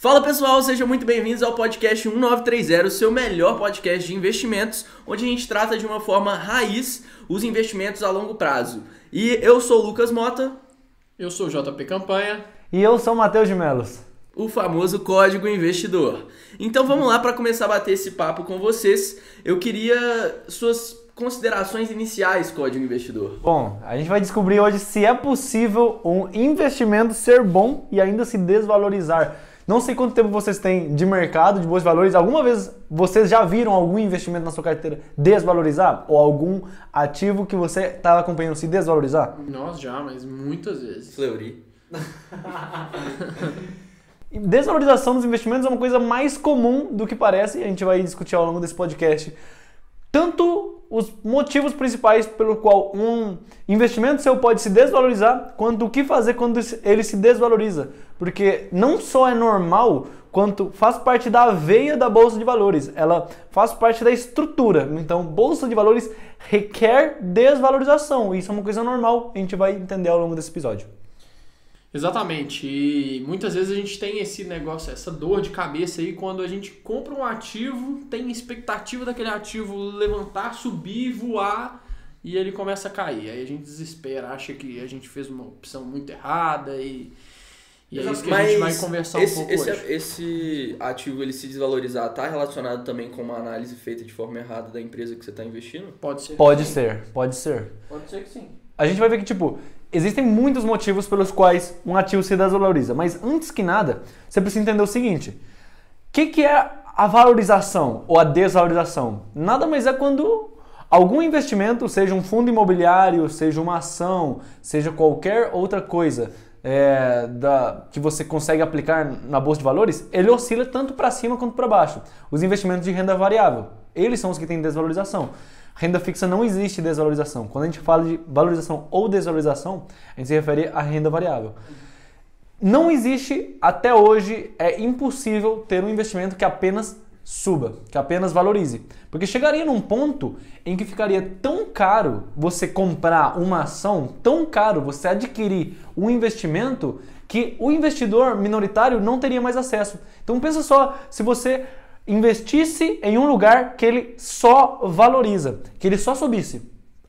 Fala pessoal, sejam muito bem-vindos ao podcast 1930, seu melhor podcast de investimentos, onde a gente trata de uma forma raiz os investimentos a longo prazo. E eu sou o Lucas Mota. Eu sou o JP Campanha. E eu sou o Matheus de Melos. O famoso código investidor. Então vamos lá para começar a bater esse papo com vocês. Eu queria suas considerações iniciais, código investidor. Bom, a gente vai descobrir hoje se é possível um investimento ser bom e ainda se desvalorizar. Não sei quanto tempo vocês têm de mercado, de de valores. Alguma vez vocês já viram algum investimento na sua carteira desvalorizar? Ou algum ativo que você estava acompanhando se desvalorizar? Nós já, mas muitas vezes. Fleury. Desvalorização dos investimentos é uma coisa mais comum do que parece e a gente vai discutir ao longo desse podcast. Tanto os motivos principais pelo qual um investimento seu pode se desvalorizar, quanto o que fazer quando ele se desvaloriza. Porque não só é normal, quanto faz parte da veia da bolsa de valores, ela faz parte da estrutura. Então, bolsa de valores requer desvalorização. Isso é uma coisa normal, a gente vai entender ao longo desse episódio. Exatamente. E muitas vezes a gente tem esse negócio, essa dor de cabeça aí quando a gente compra um ativo, tem expectativa daquele ativo levantar, subir, voar e ele começa a cair. Aí a gente desespera, acha que a gente fez uma opção muito errada e, e é isso que a gente vai conversar esse, um pouco esse, hoje. Esse ativo ele se desvalorizar está relacionado também com uma análise feita de forma errada da empresa que você está investindo? Pode ser. Pode ser, pode ser. Pode ser que sim. A gente vai ver que, tipo, existem muitos motivos pelos quais um ativo se desvaloriza, mas antes que nada, você precisa entender o seguinte: o que, que é a valorização ou a desvalorização? Nada mais é quando algum investimento, seja um fundo imobiliário, seja uma ação, seja qualquer outra coisa é, da, que você consegue aplicar na bolsa de valores, ele oscila tanto para cima quanto para baixo. Os investimentos de renda variável, eles são os que têm desvalorização. Renda fixa não existe desvalorização. Quando a gente fala de valorização ou desvalorização, a gente se refere à renda variável. Não existe, até hoje, é impossível ter um investimento que apenas suba, que apenas valorize. Porque chegaria num ponto em que ficaria tão caro você comprar uma ação, tão caro você adquirir um investimento, que o investidor minoritário não teria mais acesso. Então pensa só, se você investisse em um lugar que ele só valoriza, que ele só subisse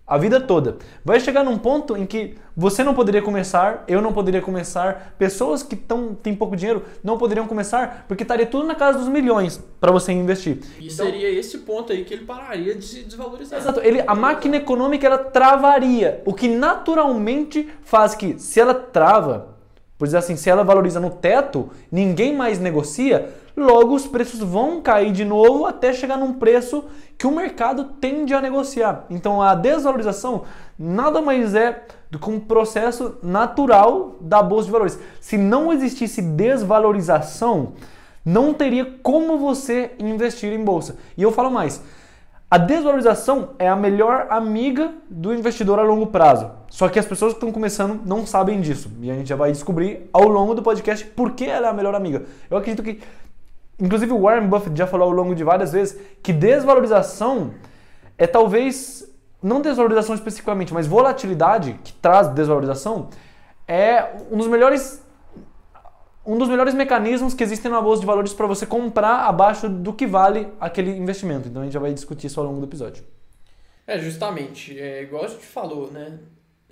a vida toda. Vai chegar num ponto em que você não poderia começar, eu não poderia começar, pessoas que tão, têm pouco dinheiro não poderiam começar, porque estaria tudo na casa dos milhões para você investir. E então, seria esse ponto aí que ele pararia de se desvalorizar. Exato, ele, a máquina econômica ela travaria, o que naturalmente faz que, se ela trava, por dizer assim, se ela valoriza no teto, ninguém mais negocia, logo os preços vão cair de novo até chegar num preço que o mercado tende a negociar. Então a desvalorização nada mais é do que um processo natural da bolsa de valores. Se não existisse desvalorização, não teria como você investir em bolsa. E eu falo mais, a desvalorização é a melhor amiga do investidor a longo prazo. Só que as pessoas que estão começando não sabem disso. E a gente já vai descobrir ao longo do podcast por que ela é a melhor amiga. Eu acredito que Inclusive o Warren Buffett já falou ao longo de várias vezes que desvalorização é talvez, não desvalorização especificamente, mas volatilidade que traz desvalorização é um dos melhores um dos melhores mecanismos que existem na bolsa de valores para você comprar abaixo do que vale aquele investimento. Então a gente já vai discutir isso ao longo do episódio. É, justamente. É, igual a gente falou, né?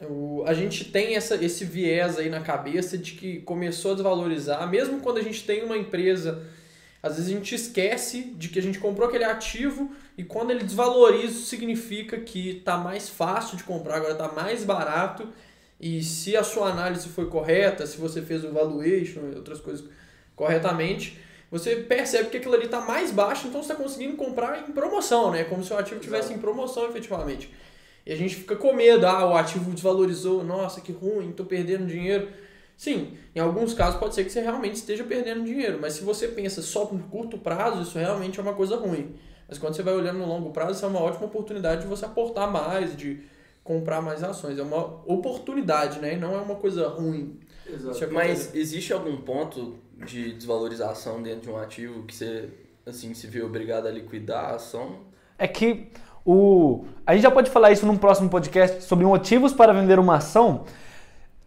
O, a gente tem essa, esse viés aí na cabeça de que começou a desvalorizar, mesmo quando a gente tem uma empresa às vezes a gente esquece de que a gente comprou aquele ativo e quando ele desvaloriza, isso significa que está mais fácil de comprar, agora está mais barato. E se a sua análise foi correta, se você fez o valuation e outras coisas corretamente, você percebe que aquilo ali está mais baixo, então você está conseguindo comprar em promoção, né? Como se o ativo tivesse em promoção efetivamente. E a gente fica com medo, ah, o ativo desvalorizou, nossa, que ruim, estou perdendo dinheiro. Sim, em alguns casos pode ser que você realmente esteja perdendo dinheiro, mas se você pensa só no curto prazo, isso realmente é uma coisa ruim. Mas quando você vai olhando no longo prazo, isso é uma ótima oportunidade de você aportar mais, de comprar mais ações. É uma oportunidade, né? E não é uma coisa ruim. Exato. Mas existe algum ponto de desvalorização dentro de um ativo que você assim se vê obrigado a liquidar a ação? É que o a gente já pode falar isso num próximo podcast sobre motivos para vender uma ação,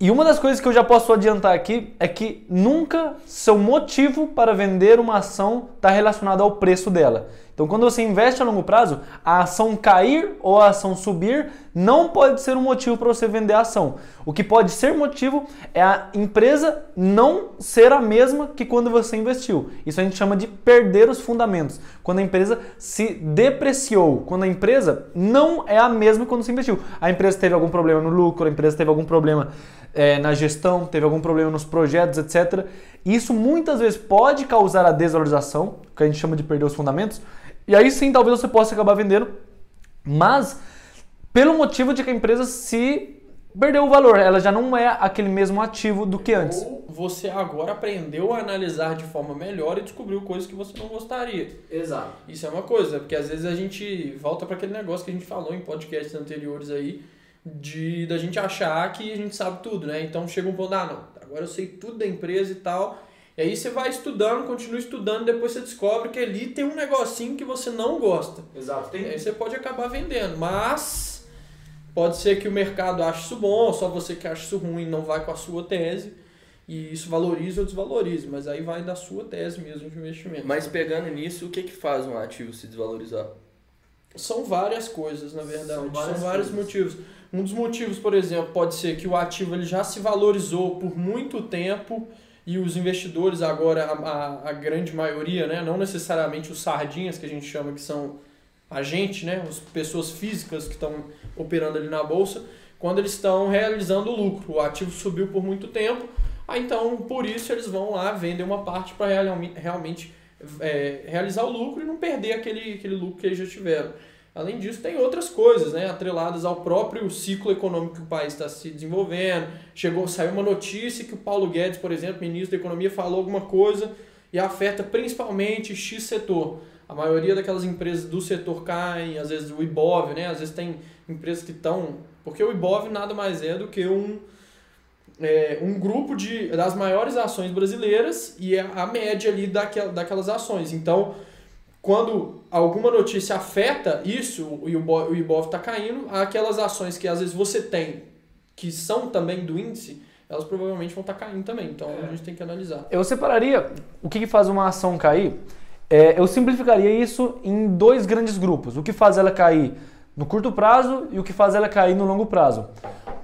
E uma das coisas que eu já posso adiantar aqui é que nunca seu motivo para vender uma ação está relacionado ao preço dela. Então, quando você investe a longo prazo, a ação cair ou a ação subir não pode ser um motivo para você vender a ação. O que pode ser motivo é a empresa não ser a mesma que quando você investiu. Isso a gente chama de perder os fundamentos. Quando a empresa se depreciou, quando a empresa não é a mesma quando você investiu. A empresa teve algum problema no lucro, a empresa teve algum problema é, na gestão, teve algum problema nos projetos, etc. Isso muitas vezes pode causar a desvalorização, que a gente chama de perder os fundamentos, e aí sim talvez você possa acabar vendendo, mas pelo motivo de que a empresa se perdeu o valor, ela já não é aquele mesmo ativo do que antes. Ou você agora aprendeu a analisar de forma melhor e descobriu coisas que você não gostaria. Exato. Isso é uma coisa, porque às vezes a gente volta para aquele negócio que a gente falou em podcasts anteriores aí, de da gente achar que a gente sabe tudo, né? Então chega um ponto, ah, não, agora eu sei tudo da empresa e tal. E aí você vai estudando, continua estudando, depois você descobre que ali tem um negocinho que você não gosta. Exato. Tem... Aí você pode acabar vendendo, mas pode ser que o mercado ache isso bom, só você que acha isso ruim não vai com a sua tese. E isso valoriza ou desvaloriza, mas aí vai da sua tese mesmo de investimento. Mas pegando nisso, o que, que faz um ativo se desvalorizar? São várias coisas, na verdade. São São, várias vários coisas. motivos. Um dos motivos, por exemplo, pode ser que o ativo ele já se valorizou por muito tempo e os investidores agora, a, a, grande maioria, né, não necessariamente os sardinhas que a gente chama que são a gente, né, as pessoas físicas que estão operando ali na bolsa, quando eles estão realizando lucro. O ativo subiu por muito tempo, aí então por isso eles vão lá vender uma parte para realmente é, realizar o lucro e não perder aquele, aquele lucro que eles já tiveram. Além disso, tem outras coisas, né, atreladas ao próprio ciclo econômico que o país está se desenvolvendo. Chegou, saiu uma notícia que o Paulo Guedes, por exemplo, ministro da Economia, falou alguma coisa e afeta principalmente X setor. A maioria daquelas empresas do setor caem, às vezes o IBOV, né? Às vezes tem empresas que estão. Porque o IBOV nada mais é do que um, é, um grupo de, das maiores ações brasileiras e é a média ali daquel, daquelas ações. Então, quando alguma notícia afeta isso e o Ibov está caindo, aquelas ações que às vezes você tem, que são também do índice, elas provavelmente vão estar tá caindo também. Então a gente tem que analisar. Eu separaria o que, que faz uma ação cair. É, eu simplificaria isso em dois grandes grupos: o que faz ela cair no curto prazo e o que faz ela cair no longo prazo.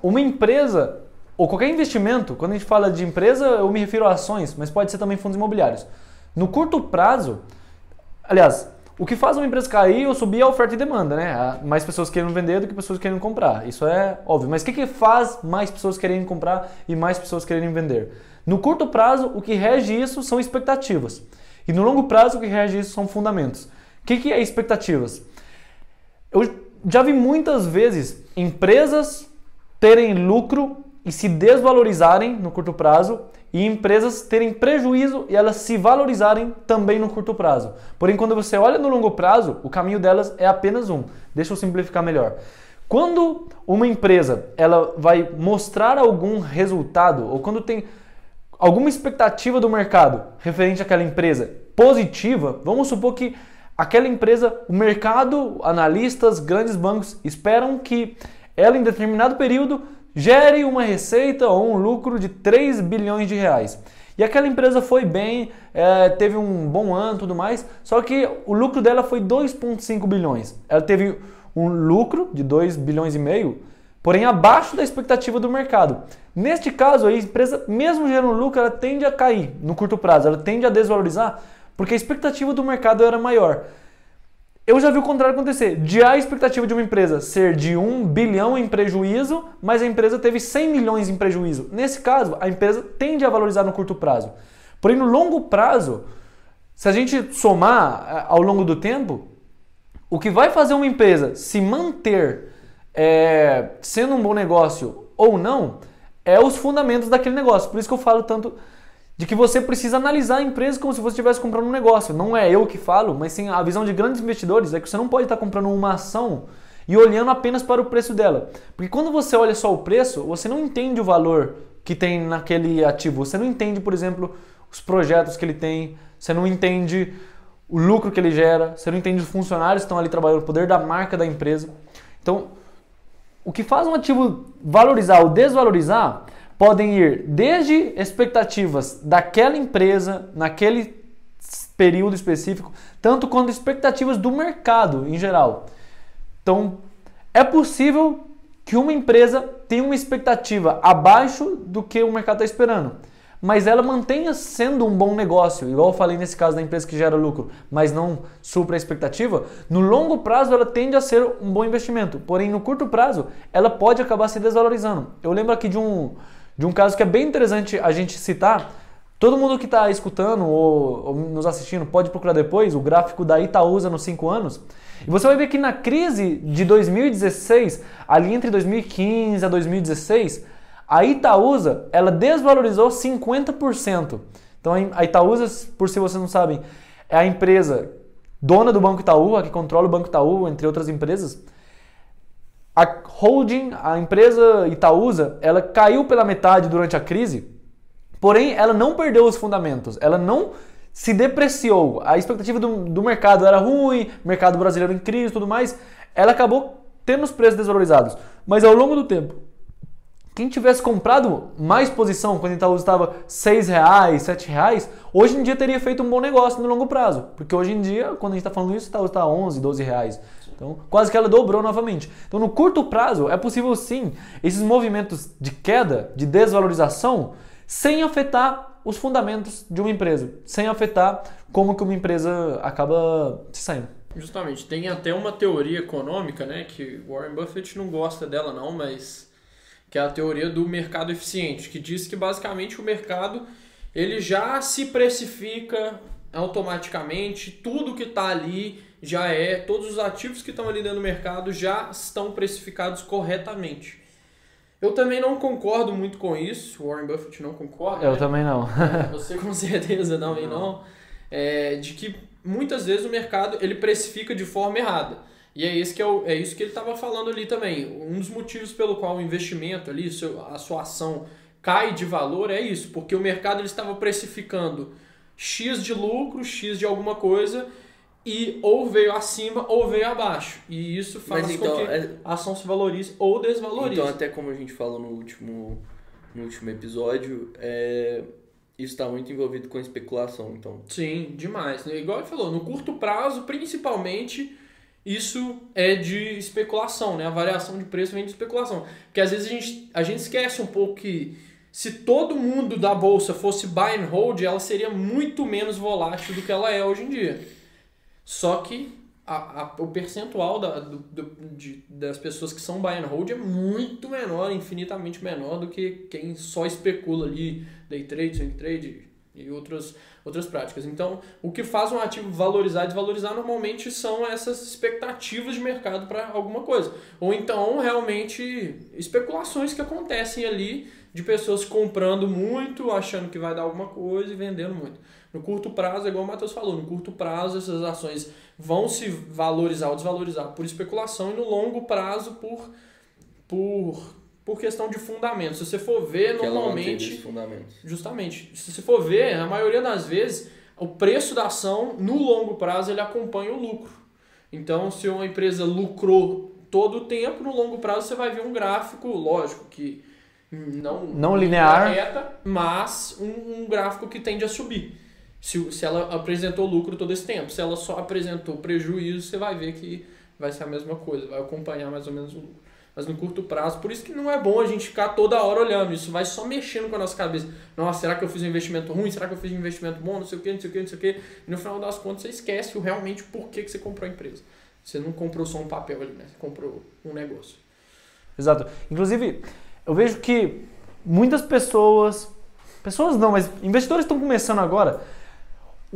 Uma empresa ou qualquer investimento, quando a gente fala de empresa, eu me refiro a ações, mas pode ser também fundos imobiliários. No curto prazo, Aliás, o que faz uma empresa cair ou subir é a oferta e demanda, né? Mais pessoas querendo vender do que pessoas querendo comprar. Isso é óbvio. Mas o que, que faz mais pessoas quererem comprar e mais pessoas quererem vender? No curto prazo, o que rege isso são expectativas. E no longo prazo, o que rege isso são fundamentos. O que, que é expectativas? Eu já vi muitas vezes empresas terem lucro e se desvalorizarem no curto prazo e empresas terem prejuízo e elas se valorizarem também no curto prazo. Porém, quando você olha no longo prazo, o caminho delas é apenas um. Deixa eu simplificar melhor. Quando uma empresa ela vai mostrar algum resultado ou quando tem alguma expectativa do mercado referente àquela empresa positiva, vamos supor que aquela empresa, o mercado, analistas, grandes bancos esperam que ela em determinado período gere uma receita ou um lucro de 3 bilhões de reais. E aquela empresa foi bem, é, teve um bom ano tudo mais, só que o lucro dela foi 2,5 bilhões. Ela teve um lucro de 2 bilhões e meio, porém abaixo da expectativa do mercado. Neste caso, a empresa, mesmo gerando lucro, ela tende a cair no curto prazo, ela tende a desvalorizar, porque a expectativa do mercado era maior. Eu já vi o contrário acontecer. De a expectativa de uma empresa ser de 1 bilhão em prejuízo, mas a empresa teve 100 milhões em prejuízo. Nesse caso, a empresa tende a valorizar no curto prazo. Porém, no longo prazo, se a gente somar eh, ao longo do tempo, o que vai fazer uma empresa se manter é, sendo um bom negócio ou não é os fundamentos daquele negócio. Por isso que eu falo tanto de que você precisa analisar a empresa como se você estivesse comprando um negócio. Não é eu que falo, mas sim a visão de grandes investidores é que você não pode estar comprando uma ação e olhando apenas para o preço dela. Porque quando você olha só o preço, você não entende o valor que tem naquele ativo. Você não entende, por exemplo, os projetos que ele tem, você não entende o lucro que ele gera, você não entende os funcionários que estão ali trabalhando, o poder da marca da empresa. Então, o que faz um ativo valorizar ou desvalorizar podem ir desde expectativas daquela empresa, naquele período específico, tanto quanto expectativas do mercado em geral. Então, é possível que uma empresa tenha uma expectativa abaixo do que o mercado está esperando, mas ela mantenha sendo um bom negócio, igual eu falei nesse caso da empresa que gera lucro, mas não supra a expectativa, no longo prazo ela tende a ser um bom investimento, porém no curto prazo ela pode acabar se desvalorizando. Eu lembro aqui de um, de um caso que é bem interessante a gente citar, Todo mundo que está escutando ou, ou, nos assistindo pode procurar depois o gráfico da Itaúsa nos 5 anos. E você vai ver que na crise de 2016, ali entre 2015 a 2016, a Itaúsa ela desvalorizou 50%. Então a Itaúsa, por se vocês não sabem, é a empresa dona do Banco Itaú, a que controla o Banco Itaú, entre outras empresas. A holding, a empresa Itaúsa, ela caiu pela metade durante a crise Porém, ela não perdeu os fundamentos, ela não se depreciou. A expectativa do, do mercado era ruim, mercado brasileiro em crise e tudo mais. Ela acabou tendo os preços desvalorizados. Mas ao longo do tempo, quem tivesse comprado mais posição quando a Itaú estava R$ 6,00, R$ 7,00, hoje em dia teria feito um bom negócio no longo prazo. Porque hoje em dia, quando a gente está falando isso, a Itaú está R$ 11, 12 reais. Então, quase que ela dobrou novamente. Então, no curto prazo, é possível sim esses movimentos de queda, de desvalorização, sem afetar os fundamentos de uma empresa, sem afetar como que uma empresa acaba se saindo. Justamente, tem até uma teoria econômica, né, que Warren Buffett não gosta dela não, mas que é a teoria do mercado eficiente, que diz que basicamente o mercado ele já se precifica automaticamente, tudo que está ali já é, todos os ativos que estão ali dentro do mercado já estão precificados corretamente. Eu também não concordo muito com isso. O Warren Buffett não concorda. Eu né? também não. Você com certeza não. não. É, de que muitas vezes o mercado ele precifica de forma errada. E é, esse que é, o, é isso que ele estava falando ali também. Um dos motivos pelo qual o investimento ali, a sua ação cai de valor é isso, porque o mercado ele estava precificando X de lucro, X de alguma coisa, e ou veio acima ou veio abaixo. E isso faz então, com que é... a ação se valorize ou desvalorize. Então, até como a gente falou no último, no último episódio, é... isso está muito envolvido com especulação. Então. Sim, demais. Né? Igual ele falou, no curto prazo, principalmente, isso é de especulação, né? A variação de preço vem de especulação. Porque às vezes a gente, a gente esquece um pouco que se todo mundo da bolsa fosse buy and hold, ela seria muito menos volátil do que ela é hoje em dia. Só que a, a, o percentual da, do, do, de, das pessoas que são buy and hold é muito menor, infinitamente menor do que quem só especula ali, day trade, swing trade e outras, outras práticas. Então, o que faz um ativo valorizar e desvalorizar normalmente são essas expectativas de mercado para alguma coisa. Ou então, realmente, especulações que acontecem ali de pessoas comprando muito, achando que vai dar alguma coisa e vendendo muito. No curto prazo, é igual o Matheus falou, no curto prazo essas ações vão se valorizar ou desvalorizar por especulação e no longo prazo por, por, por questão de fundamentos. Se você for ver, que normalmente. fundamentos. Justamente. Se você for ver, a maioria das vezes, o preço da ação, no longo prazo, ele acompanha o lucro. Então, se uma empresa lucrou todo o tempo, no longo prazo você vai ver um gráfico, lógico que não, não linear, reta, mas um, um gráfico que tende a subir se, se ela apresentou lucro todo esse tempo. Se ela só apresentou prejuízo, você vai ver que vai ser a mesma coisa, vai acompanhar mais ou menos o lucro. Mas no curto prazo, por isso que não é bom a gente ficar toda hora olhando, isso vai só mexendo com a nossa cabeça. Nossa, será que eu fiz um investimento ruim? Será que eu fiz um investimento bom? Não sei o que, não sei o que, não sei o que. E no final das contas você esquece o realmente por que, que você comprou a empresa. Você não comprou só um papel ali, né? Você comprou um negócio. Exato. Inclusive, eu vejo que muitas pessoas, pessoas não, mas investidores estão começando agora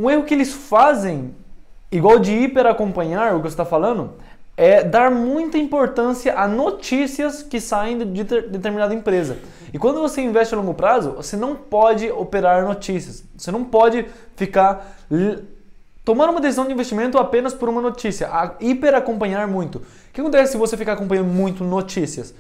um erro que eles fazem, igual de hiperacompanhar, o que você está falando, é dar muita importância a notícias que saem de determinada empresa. E quando você investe a longo prazo, você não pode operar notícias. Você não pode ficar tomar uma decisão de investimento apenas por uma notícia, a hiperacompanhar muito. O que acontece se você ficar acompanhando muito notícias?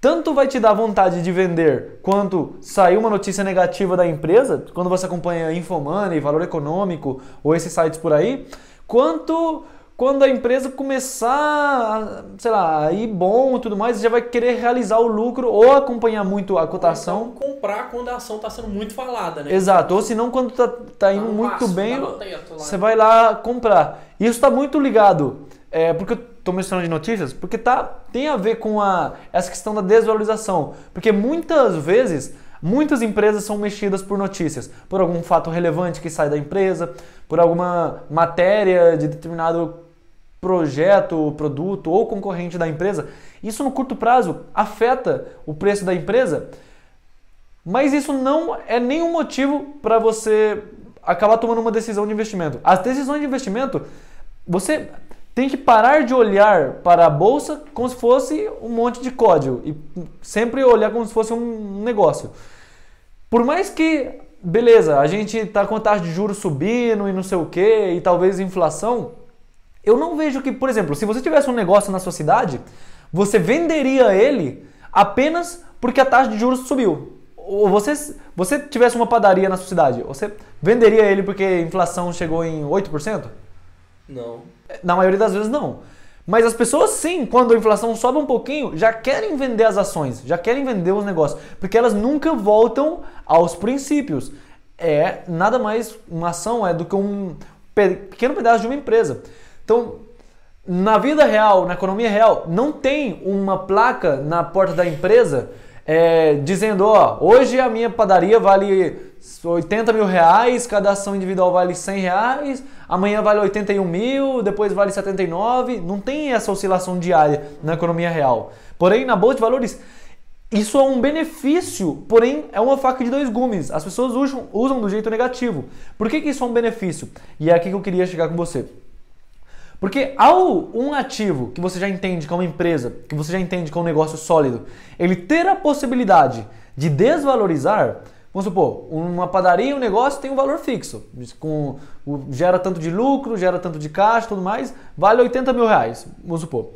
Tanto vai te dar vontade de vender quanto sair uma notícia negativa da empresa, quando você acompanha Infomoney, Valor Econômico ou esses sites por aí, quanto quando a empresa começar, sei lá, a ir bom e tudo mais, já vai querer realizar o lucro ou acompanhar muito a cotação. Então, comprar quando a ação está sendo muito falada, né? Exato, ou se não, quando tá, tá indo muito bem, tá no teto lá. você vai lá comprar. Isso está muito ligado, é, porque eu estou mencionando de notícias, porque tá, tem a ver com a, essa questão da desvalorização. Porque muitas vezes, muitas empresas são mexidas por notícias, por algum fato relevante que sai da empresa, por alguma matéria de determinado projeto, produto ou concorrente da empresa. Isso no curto prazo afeta o preço da empresa, mas isso não é nenhum motivo para você acabar tomando uma decisão de investimento. As decisões de investimento, você tem que parar de olhar para a bolsa como se fosse um monte de código e sempre olhar como se fosse um negócio. Por mais que, beleza, a gente está com a taxa de juros subindo e não sei o que, e talvez inflação, eu não vejo que, por exemplo, se você tivesse um negócio na sua cidade, você venderia ele apenas porque a taxa de juros subiu. Ou você, você tivesse uma padaria na sua cidade, você venderia ele porque a inflação chegou em 8%? Não. Na maioria das vezes não. Mas as pessoas sim, quando a inflação sobe um pouquinho, já querem vender as ações, já querem vender os negócios, porque elas nunca voltam aos princípios. É nada mais uma ação é do que um pequeno pedaço de uma empresa. Então, na vida real, na economia real, não tem uma placa na porta da empresa é, dizendo, ó, hoje a minha padaria vale 80 mil reais, cada ação individual vale 100 reais, amanhã vale 81 mil, depois vale 79. Não tem essa oscilação diária na economia real. Porém, na bolsa de valores, isso é um benefício, porém é uma faca de dois gumes. As pessoas usam, usam do jeito negativo. Por que, que isso é um benefício? E é aqui que eu queria chegar com você. Porque ao um ativo que você já entende que é uma empresa, que você já entende que é um negócio sólido, ele ter a possibilidade de desvalorizar, vamos supor, uma padaria, um negócio tem um valor fixo, com, gera tanto de lucro, gera tanto de caixa, tudo mais, vale 80 mil reais, vamos supor.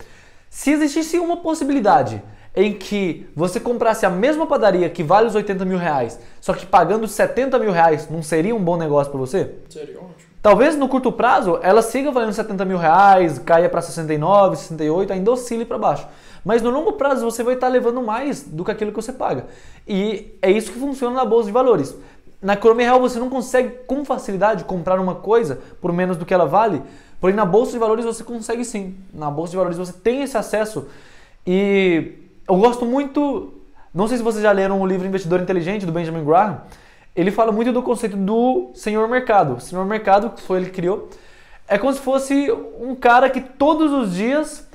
Se existisse uma possibilidade em que você comprasse a mesma padaria que vale os 80 mil reais, só que pagando 70 mil reais, não seria um bom negócio para você? Seria ótimo. Talvez no curto prazo ela siga valendo 70 mil reais, caia para 69, 68, ainda oscile para baixo. Mas no longo prazo você vai estar levando mais do que aquilo que você paga. E é isso que funciona na bolsa de valores. Na economia real você não consegue com facilidade comprar uma coisa por menos do que ela vale, porém na bolsa de valores você consegue sim. Na bolsa de valores você tem esse acesso. E eu gosto muito, não sei se vocês já leram o livro Investidor Inteligente do Benjamin Graham ele fala muito do conceito do senhor mercado. O senhor mercado, que foi ele que criou, é como se fosse um cara que todos os dias,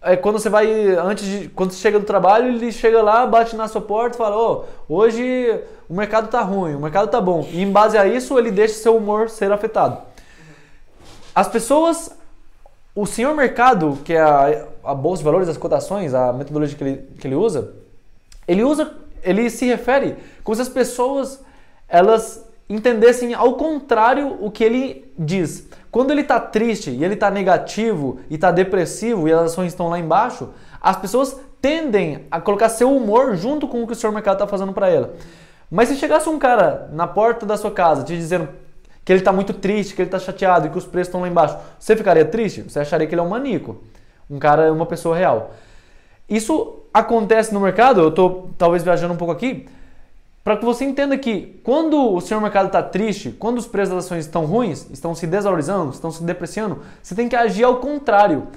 é, quando você vai, antes de, quando você chega do trabalho, ele chega lá, bate na sua porta e fala, oh, hoje o mercado tá ruim, o mercado tá bom. E em base a isso, ele deixa seu humor ser afetado. As pessoas, o senhor mercado, que é a, a bolsa de valores, as cotações, a metodologia que ele, que ele usa, ele usa, ele se refere como se as pessoas elas entendessem ao contrário o que ele diz. Quando ele está triste e ele está negativo e está depressivo e as ações estão lá embaixo, as pessoas tendem a colocar seu humor junto com o que o seu mercado está fazendo para ela. Mas se chegasse um cara na porta da sua casa te dizendo que ele está muito triste, que ele está chateado e que os preços estão lá embaixo, você ficaria triste? Você acharia que ele é um maníaco, um cara, uma pessoa real. Isso acontece no mercado, eu estou talvez viajando um pouco aqui, para que você entenda que quando o seu mercado está triste, quando os preços das ações estão ruins, estão se desvalorizando, estão se depreciando, você tem que agir ao contrário.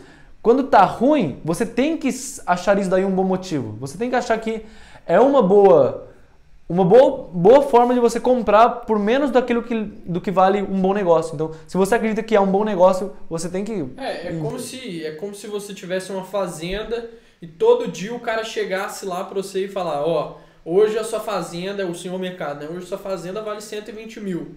Quando está ruim, você tem que achar isso daí um bom motivo. Você tem que achar que é uma boa uma boa, boa forma de você comprar por menos daquilo que, do que vale um bom negócio. Então, se você acredita que é um bom negócio, você tem que. É, é como se, é como se você tivesse uma fazenda e todo dia o cara chegasse lá para você e falar, ó, oh, Hoje a sua fazenda, o senhor mercado, né? Hoje a sua fazenda vale 120 mil.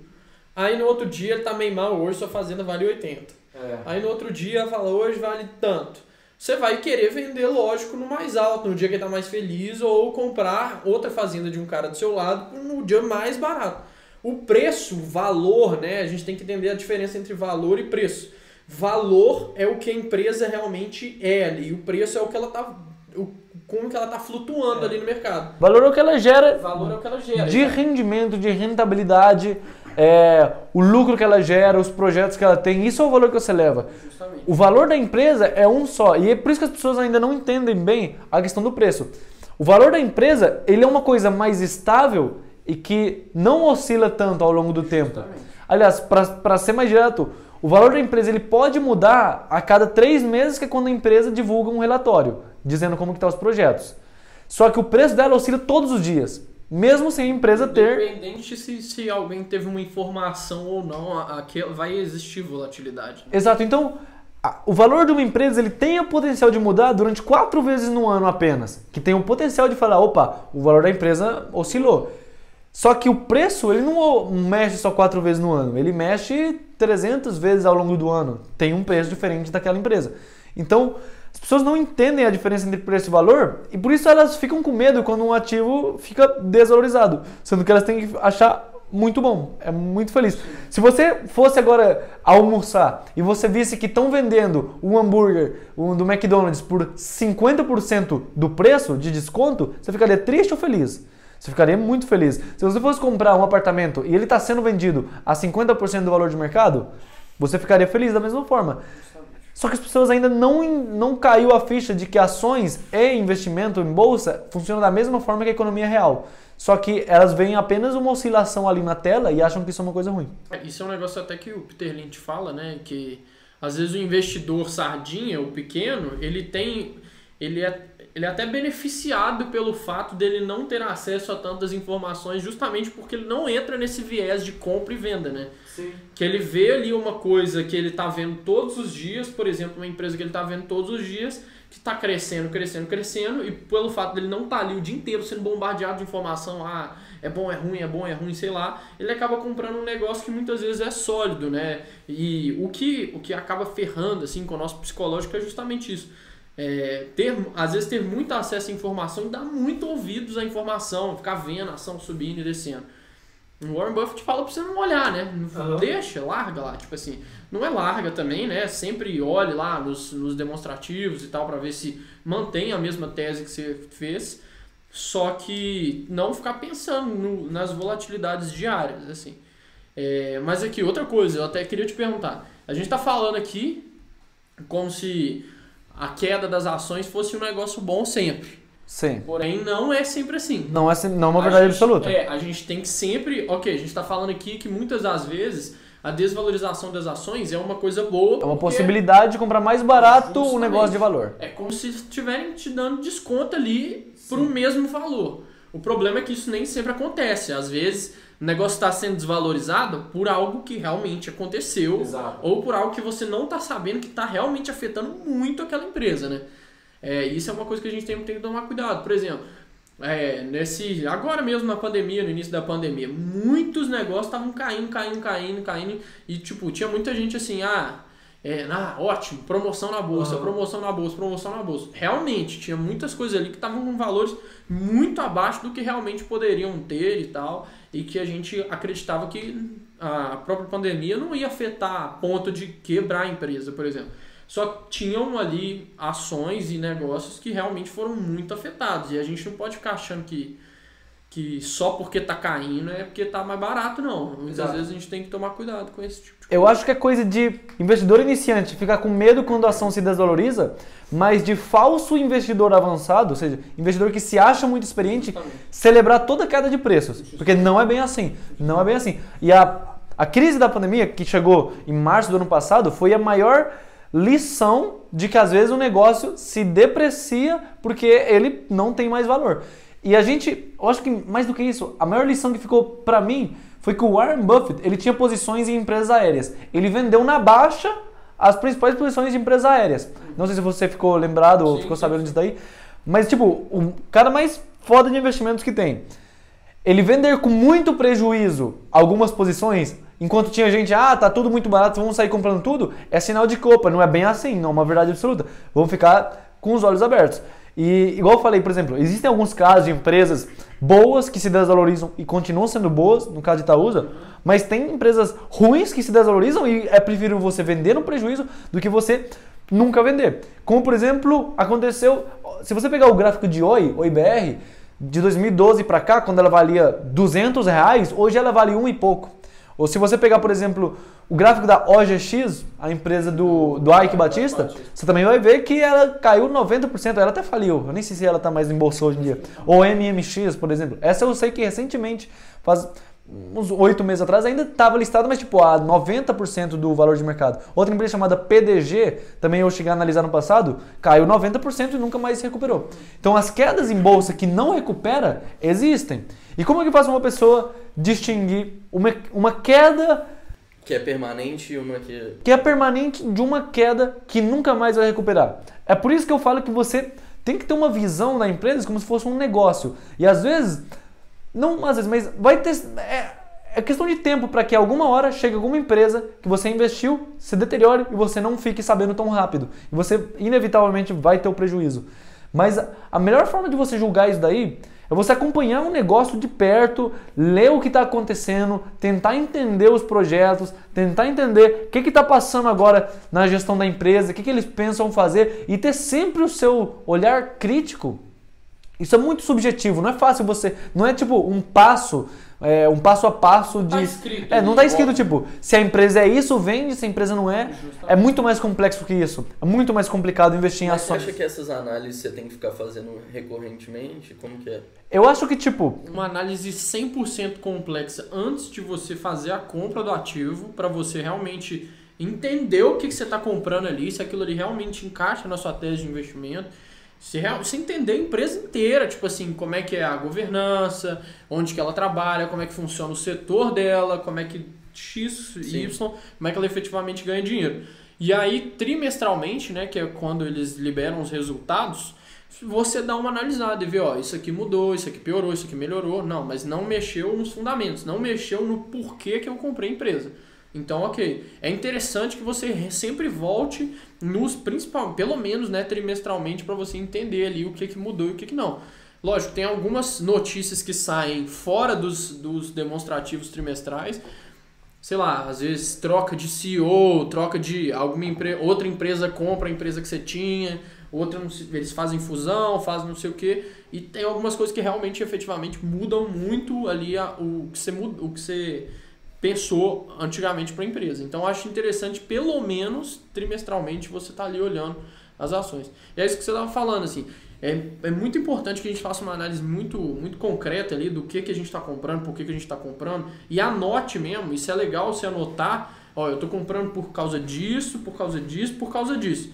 Aí no outro dia ele tá meio mal, hoje sua fazenda vale 80. É. Aí no outro dia fala, hoje vale tanto. Você vai querer vender, lógico, no mais alto, no dia que ele tá mais feliz, ou comprar outra fazenda de um cara do seu lado no dia mais barato. O preço, o valor, né? A gente tem que entender a diferença entre valor e preço. Valor é o que a empresa realmente é ali, e o preço é o que ela tá. O como que ela está flutuando é. ali no mercado. Valor é o que ela gera. Valor é o que ela gera. De rendimento, de rentabilidade. é, o lucro que ela gera, os projetos que ela tem, isso é o valor que você leva. Justamente. O valor da empresa é um só, e é por isso que as pessoas ainda não entendem bem a questão do preço. O valor da empresa, ele é uma coisa mais estável e que não oscila tanto ao longo do tempo. Aliás, para ser mais direto, o valor da empresa ele pode mudar a cada três meses, que é quando a empresa divulga um relatório, dizendo como estão os projetos. Só que o preço dela oscila todos os dias, mesmo sem a empresa ter... Independente se, se alguém teve uma informação ou não, aqui vai existir volatilidade. Exato, então o valor de uma empresa ele tem o potencial de mudar durante quatro vezes no ano apenas, que tem o potencial de falar, opa, o valor da empresa oscilou. Só que o preço ele não mexe só quatro vezes no ano, ele mexe 300 vezes ao longo do ano. Tem um preço diferente daquela empresa. Então pessoas não entendem a diferença entre preço e valor e por isso elas ficam com medo quando um ativo fica desvalorizado, sendo que elas têm que achar muito bom, é muito feliz. Se você fosse agora almoçar e você visse que estão vendendo um hambúrguer um do McDonald's por 50% do preço de desconto, você ficaria triste ou feliz? Você ficaria muito feliz. Se você fosse comprar um apartamento e ele está sendo vendido a 50% do valor de mercado, você ficaria feliz da mesma forma. Só que as pessoas ainda não, não caiu a ficha de que ações e investimento em bolsa funcionam da mesma forma que a economia real. Só que elas veem apenas uma oscilação ali na tela e acham que isso é uma coisa ruim. Isso é um negócio até que o Peter Lynch fala, né? Que às vezes o investidor sardinha, o pequeno, ele tem. Ele é, ele é até beneficiado pelo fato dele não ter acesso a tantas informações, justamente porque ele não entra nesse viés de compra e venda, né? Que ele vê ali uma coisa que ele tá vendo todos os dias, por exemplo, uma empresa que ele tá vendo todos os dias, que tá crescendo, crescendo, crescendo, e pelo fato dele não estar tá ali o dia inteiro sendo bombardeado de informação, ah, é bom, é ruim, é bom, é ruim, sei lá, ele acaba comprando um negócio que muitas vezes é sólido, né? E o que, o que acaba ferrando, assim, com o nosso psicológico é justamente isso. É, ter, às vezes ter muito acesso à informação e dar muito ouvidos à informação, ficar vendo a ação subindo e descendo. O Warren Buffett fala pra você não olhar, né? Uhum. Deixa, larga lá. Tipo assim, não é larga também, né? Sempre olhe lá nos, nos demonstrativos e tal pra ver se mantém a mesma tese que você fez. Só que não ficar pensando no- nas volatilidades diárias, assim. É, mas aqui, outra coisa, eu até queria te perguntar. A gente tá falando aqui como se a queda das ações fosse um negócio bom sempre. Sim. Porém, não é sempre assim. Não é, não é uma verdade gente- absoluta. É, a gente tem que sempre. Ok, a gente está falando aqui que muitas das vezes a desvalorização das ações é uma coisa boa. É uma possibilidade de comprar mais barato um negócio de valor. É como se estiverem te dando desconto ali por um mesmo valor. O problema é que isso nem sempre acontece. Às vezes o negócio está sendo desvalorizado por algo que realmente aconteceu. Exato. Ou por algo que você não está sabendo que está realmente afetando muito aquela empresa, né? É, isso é uma coisa que a gente tem, tem que tomar cuidado. Por exemplo, é, nesse agora mesmo na pandemia, no início da pandemia, muitos negócios estavam caindo, caindo, caindo, caindo. E tipo, tinha muita gente assim, ah, é, ah, ótimo, promoção na bolsa, Aham. promoção na bolsa, promoção na bolsa. Realmente, tinha muitas coisas ali que estavam com valores muito abaixo do que realmente poderiam ter e tal. E que a gente acreditava que a própria pandemia não ia afetar a ponto de quebrar a empresa, por exemplo. Só tinham ali ações e negócios que realmente foram muito afetados. E a gente não pode ficar achando que, que só porque tá caindo é porque tá mais barato, não. Muitas Exato. vezes a gente tem que tomar cuidado com esse tipo de Eu acho que é coisa de investidor iniciante ficar com medo quando a ação se desvaloriza, mas de falso investidor avançado, ou seja, investidor que se acha muito experiente, Justamente. celebrar toda queda de preços. Porque não é bem assim. Não é bem assim. E a, a crise da pandemia, que chegou em março do ano passado, foi a maior lição de que às vezes o negócio se deprecia porque ele não tem mais valor. E a gente, eu acho que mais do que isso, a maior lição que ficou pra mim foi que o Warren Buffett, ele tinha posições em empresas aéreas. Ele vendeu na baixa as principais posições de empresas aéreas. Não sei se você ficou lembrado ou ficou sabendo disso daí, mas tipo, o cara mais foda de investimentos que tem. Ele vender com muito prejuízo algumas posições, enquanto tinha gente, ah, tá tudo muito barato, vamos sair comprando tudo, é sinal de copa, não é bem assim, não é uma verdade absoluta. Vamos ficar com os olhos abertos. E igual eu falei, por exemplo, existem alguns casos de empresas boas que se desvalorizam e continuam sendo boas, no caso de Itaúsa, mas tem empresas ruins que se desvalorizam e é preferível você vender no prejuízo do que você nunca vender. Como, por exemplo, aconteceu, se você pegar o gráfico de Oi, OIBR, de 2012 para cá, quando ela valia 200 reais, hoje ela vale um e pouco. Ou se você pegar, por exemplo, o gráfico da OGX, a empresa do, do Ike Batista, você também vai ver que ela caiu 90%, ela até faliu. Eu nem sei se ela está mais em bolsa hoje em dia. Ou MMX, por exemplo. Essa eu sei que recentemente, faz uns oito meses atrás, ainda estava listada, mas tipo a 90% do valor de mercado. Outra empresa chamada PDG, também eu cheguei a analisar no passado, caiu 90% e nunca mais se recuperou. Então as quedas em bolsa que não recupera existem. E como é que faz uma pessoa distinguir uma, uma queda que é permanente e uma que que é permanente de uma queda que nunca mais vai recuperar? É por isso que eu falo que você tem que ter uma visão da empresa como se fosse um negócio. E às vezes não às vezes, mas vai ter. É, é questão de tempo para que alguma hora chegue alguma empresa que você investiu, se deteriore e você não fique sabendo tão rápido. E você, inevitavelmente, vai ter o prejuízo. Mas a melhor forma de você julgar isso daí é você acompanhar um negócio de perto, ler o que está acontecendo, tentar entender os projetos, tentar entender o que está passando agora na gestão da empresa, o que, que eles pensam fazer e ter sempre o seu olhar crítico isso é muito subjetivo, não é fácil você. Não é tipo um passo, é, um passo a passo de. Tá escrito, é, não tá escrito tipo, se a empresa é isso, vende, se a empresa não é. Justamente. É muito mais complexo que isso. É muito mais complicado investir em Mas ações. Você acha que essas análises você tem que ficar fazendo recorrentemente? Como que é? Eu acho que, tipo. Uma análise 100% complexa antes de você fazer a compra do ativo, para você realmente entender o que, que você está comprando ali, se aquilo ali realmente encaixa na sua tese de investimento se, se entender a empresa inteira, tipo assim, como é que é a governança, onde que ela trabalha, como é que funciona o setor dela, como é que X, Sim. Y, como é que ela efetivamente ganha dinheiro. E aí, trimestralmente, né, que é quando eles liberam os resultados, você dá uma analisada e vê, ó, isso aqui mudou, isso aqui piorou, isso aqui melhorou. Não, mas não mexeu nos fundamentos, não mexeu no porquê que eu comprei a empresa. Então, ok. É interessante que você sempre volte nos principal, pelo menos, né, trimestralmente para você entender ali o que, que mudou e o que, que não. Lógico, tem algumas notícias que saem fora dos, dos demonstrativos trimestrais. Sei lá, às vezes troca de CEO, troca de alguma empre outra empresa compra a empresa que você tinha, outra eles fazem fusão, fazem não sei o que, e tem algumas coisas que realmente efetivamente mudam muito ali a, o que você o que você pensou antigamente para a empresa. Então acho interessante, pelo menos trimestralmente, você tá ali olhando as ações. E é isso que você estava falando, assim. É, é muito importante que a gente faça uma análise muito, muito concreta ali do que, que a gente está comprando, por que, que a gente está comprando, e anote mesmo. Isso é legal você anotar. Ó, eu estou comprando por causa disso, por causa disso, por causa disso.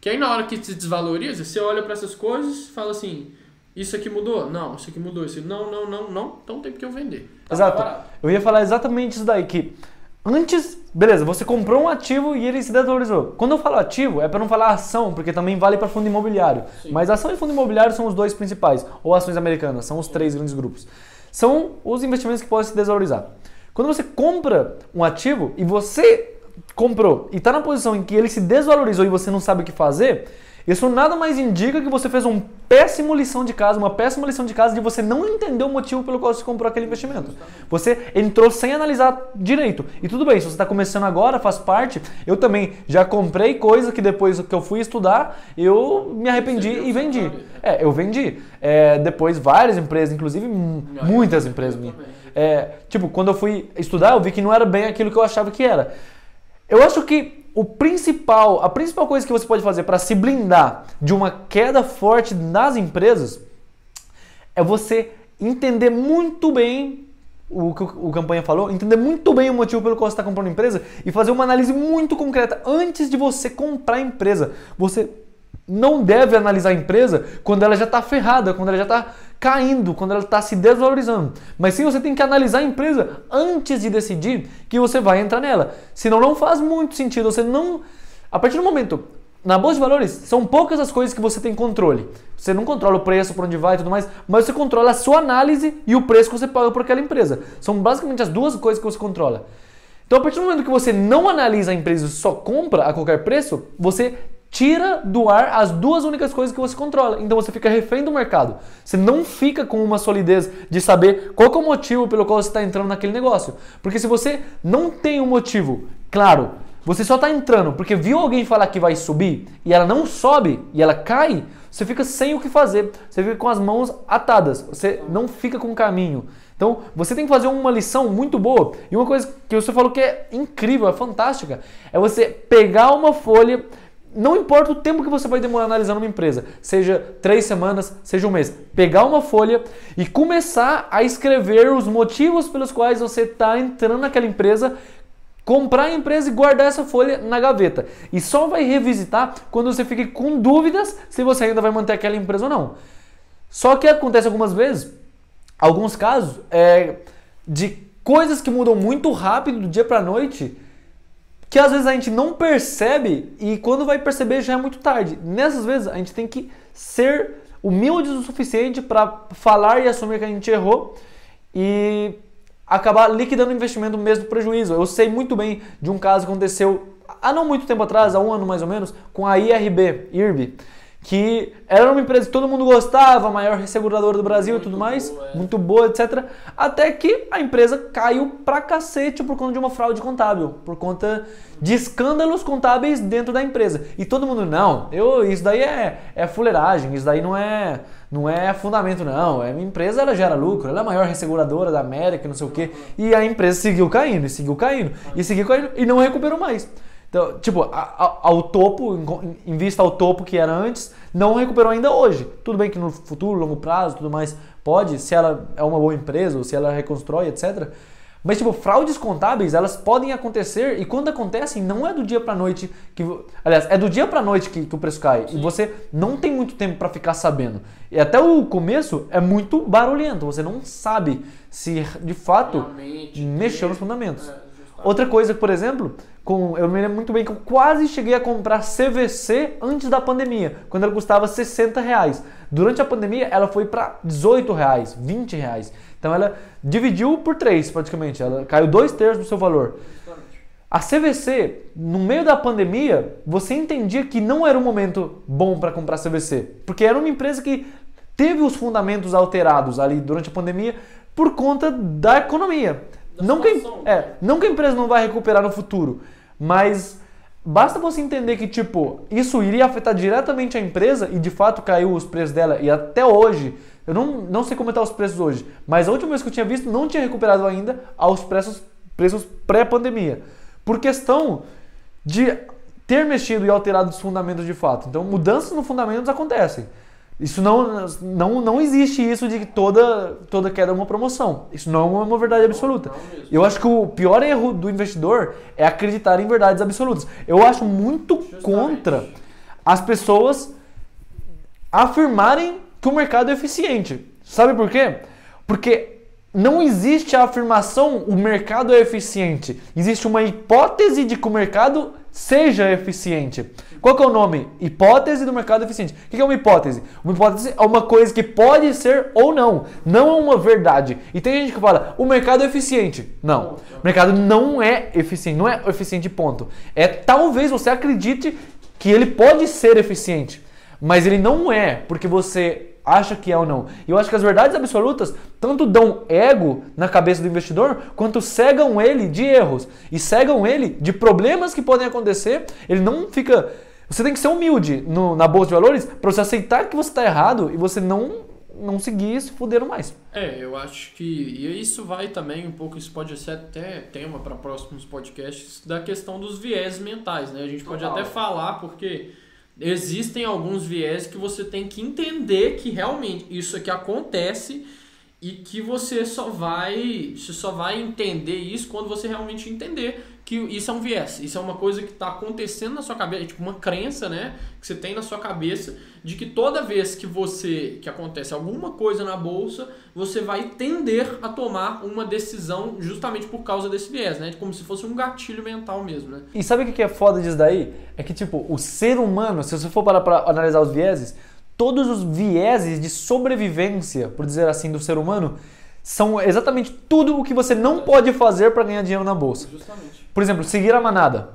Que aí na hora que se desvaloriza, você olha para essas coisas e fala assim: isso aqui mudou? Não, isso aqui mudou. Isso não, não, não, não. Então tem que eu vender. Tá Exato. Eu ia falar exatamente isso daí, que antes, beleza, você comprou um ativo e ele se desvalorizou. Quando eu falo ativo, é para não falar ação, porque também vale para fundo imobiliário. Sim. Mas ação e fundo imobiliário são os dois principais, ou ações americanas, são os três grandes grupos. São os investimentos que podem se desvalorizar. Quando você compra um ativo e você comprou e está na posição em que ele se desvalorizou e você não sabe o que fazer, isso nada mais indica que você fez uma péssima lição de casa, uma péssima lição de casa de você não entender o motivo pelo qual você comprou aquele investimento. Você entrou sem analisar direito. E tudo bem, se você está começando agora, faz parte. Eu também já comprei coisa que depois que eu fui estudar, eu me arrependi e vendi. É, eu vendi. É, depois várias empresas, inclusive muitas empresas minhas. É, tipo, quando eu fui estudar, eu vi que não era bem aquilo que eu achava que era. Eu acho que o principal, a principal coisa que você pode fazer para se blindar de uma queda forte nas empresas é você entender muito bem o que o campanha falou, entender muito bem o motivo pelo qual você está comprando empresa e fazer uma análise muito concreta antes de você comprar a empresa. Você não deve analisar a empresa quando ela já está ferrada, quando ela já está caindo, quando ela está se desvalorizando. Mas sim, você tem que analisar a empresa antes de decidir que você vai entrar nela. Senão não faz muito sentido. Você não. A partir do momento. Na bolsa de valores, são poucas as coisas que você tem controle. Você não controla o preço, por onde vai e tudo mais, mas você controla a sua análise e o preço que você paga por aquela empresa. São basicamente as duas coisas que você controla. Então, a partir do momento que você não analisa a empresa e só compra a qualquer preço, você tira do ar as duas únicas coisas que você controla. Então você fica refém do mercado. Você não fica com uma solidez de saber qual é o motivo pelo qual você está entrando naquele negócio. Porque se você não tem um motivo claro, você só tá entrando porque viu alguém falar que vai subir e ela não sobe e ela cai, você fica sem o que fazer. Você fica com as mãos atadas. Você não fica com caminho. Então, você tem que fazer uma lição muito boa. E uma coisa que você falou que é incrível, é fantástica, é você pegar uma folha, não importa o tempo que você vai demorar analisando uma empresa, seja três semanas, seja um mês, pegar uma folha e começar a escrever os motivos pelos quais você está entrando naquela empresa, comprar a empresa e guardar essa folha na gaveta. E só vai revisitar quando você fique com dúvidas se você ainda vai manter aquela empresa ou não. Só que acontece algumas vezes alguns casos é, de coisas que mudam muito rápido do dia para noite que às vezes a gente não percebe e quando vai perceber já é muito tarde. Nessas vezes a gente tem que ser humilde o suficiente para falar e assumir que a gente errou e acabar liquidando o investimento mesmo prejuízo. Eu sei muito bem de um caso que aconteceu há não muito tempo atrás, há um ano mais ou menos, com a IRB, IRB que era uma empresa que todo mundo gostava, a maior resseguradora do Brasil muito e tudo mais, boa, é. muito boa, etc. Até que a empresa caiu pra cacete por conta de uma fraude contábil, por conta de escândalos contábeis dentro da empresa. E todo mundo, não, eu, isso daí é, é fuleiragem, isso daí não é, não é fundamento, não. É, a empresa ela gera lucro, ela é a maior resseguradora da América, não sei o quê. E a empresa seguiu caindo, e seguiu caindo, e seguiu caindo, e não recuperou mais. Então, tipo, ao topo, em vista ao topo que era antes, não recuperou ainda hoje. Tudo bem que no futuro, longo prazo, tudo mais, pode, se ela é uma boa empresa ou se ela reconstrói, etc. Mas, tipo, fraudes contábeis, elas podem acontecer e quando acontecem, não é do dia pra noite que. Aliás, é do dia pra noite que, que o preço cai. Sim. E você não tem muito tempo para ficar sabendo. E até o começo é muito barulhento. Você não sabe se de fato Realmente, mexeu nos fundamentos. É, Outra coisa, por exemplo, com, eu me lembro muito bem que eu quase cheguei a comprar CVC antes da pandemia, quando ela custava 60 reais. Durante a pandemia, ela foi para 18 reais, 20 reais. Então ela dividiu por três praticamente, ela caiu dois terços do seu valor. A CVC, no meio da pandemia, você entendia que não era um momento bom para comprar CVC, porque era uma empresa que teve os fundamentos alterados ali durante a pandemia por conta da economia. Não que, é, não que a empresa não vai recuperar no futuro, mas basta você entender que, tipo, isso iria afetar diretamente a empresa e de fato caiu os preços dela e até hoje, eu não, não sei comentar os preços hoje, mas a última vez que eu tinha visto não tinha recuperado ainda aos preços, preços pré-pandemia. Por questão de ter mexido e alterado os fundamentos de fato. Então, mudanças nos fundamentos acontecem. Isso não, não, não existe isso de que toda, toda queda é uma promoção. Isso não é uma verdade absoluta. Eu acho que o pior erro do investidor é acreditar em verdades absolutas. Eu acho muito contra as pessoas afirmarem que o mercado é eficiente. Sabe por quê? Porque não existe a afirmação o mercado é eficiente. Existe uma hipótese de que o mercado seja eficiente. Qual que é o nome? Hipótese do mercado eficiente. O que é uma hipótese? Uma hipótese é uma coisa que pode ser ou não. Não é uma verdade. E tem gente que fala, o mercado é eficiente. Não. O mercado não é eficiente. Não é eficiente, ponto. É talvez você acredite que ele pode ser eficiente. Mas ele não é, porque você acha que é ou não. E eu acho que as verdades absolutas tanto dão ego na cabeça do investidor, quanto cegam ele de erros e cegam ele de problemas que podem acontecer. Ele não fica. Você tem que ser humilde no, na bolsa de valores para você aceitar que você está errado e você não não seguir se fuderam mais. É, eu acho que e isso vai também um pouco, isso pode ser até tema para próximos podcasts da questão dos viés mentais, né? A gente pode Total. até falar porque existem alguns viés que você tem que entender que realmente isso aqui acontece e que você só vai você só vai entender isso quando você realmente entender que isso é um viés, isso é uma coisa que está acontecendo na sua cabeça, é tipo uma crença, né, que você tem na sua cabeça de que toda vez que você que acontece alguma coisa na bolsa, você vai tender a tomar uma decisão justamente por causa desse viés, né, como se fosse um gatilho mental mesmo, né? E sabe o que é foda disso daí? É que tipo, o ser humano, se você for para analisar os vieses, todos os vieses de sobrevivência, por dizer assim, do ser humano, são exatamente tudo o que você não pode fazer para ganhar dinheiro na bolsa. Justamente. Por exemplo, seguir a manada.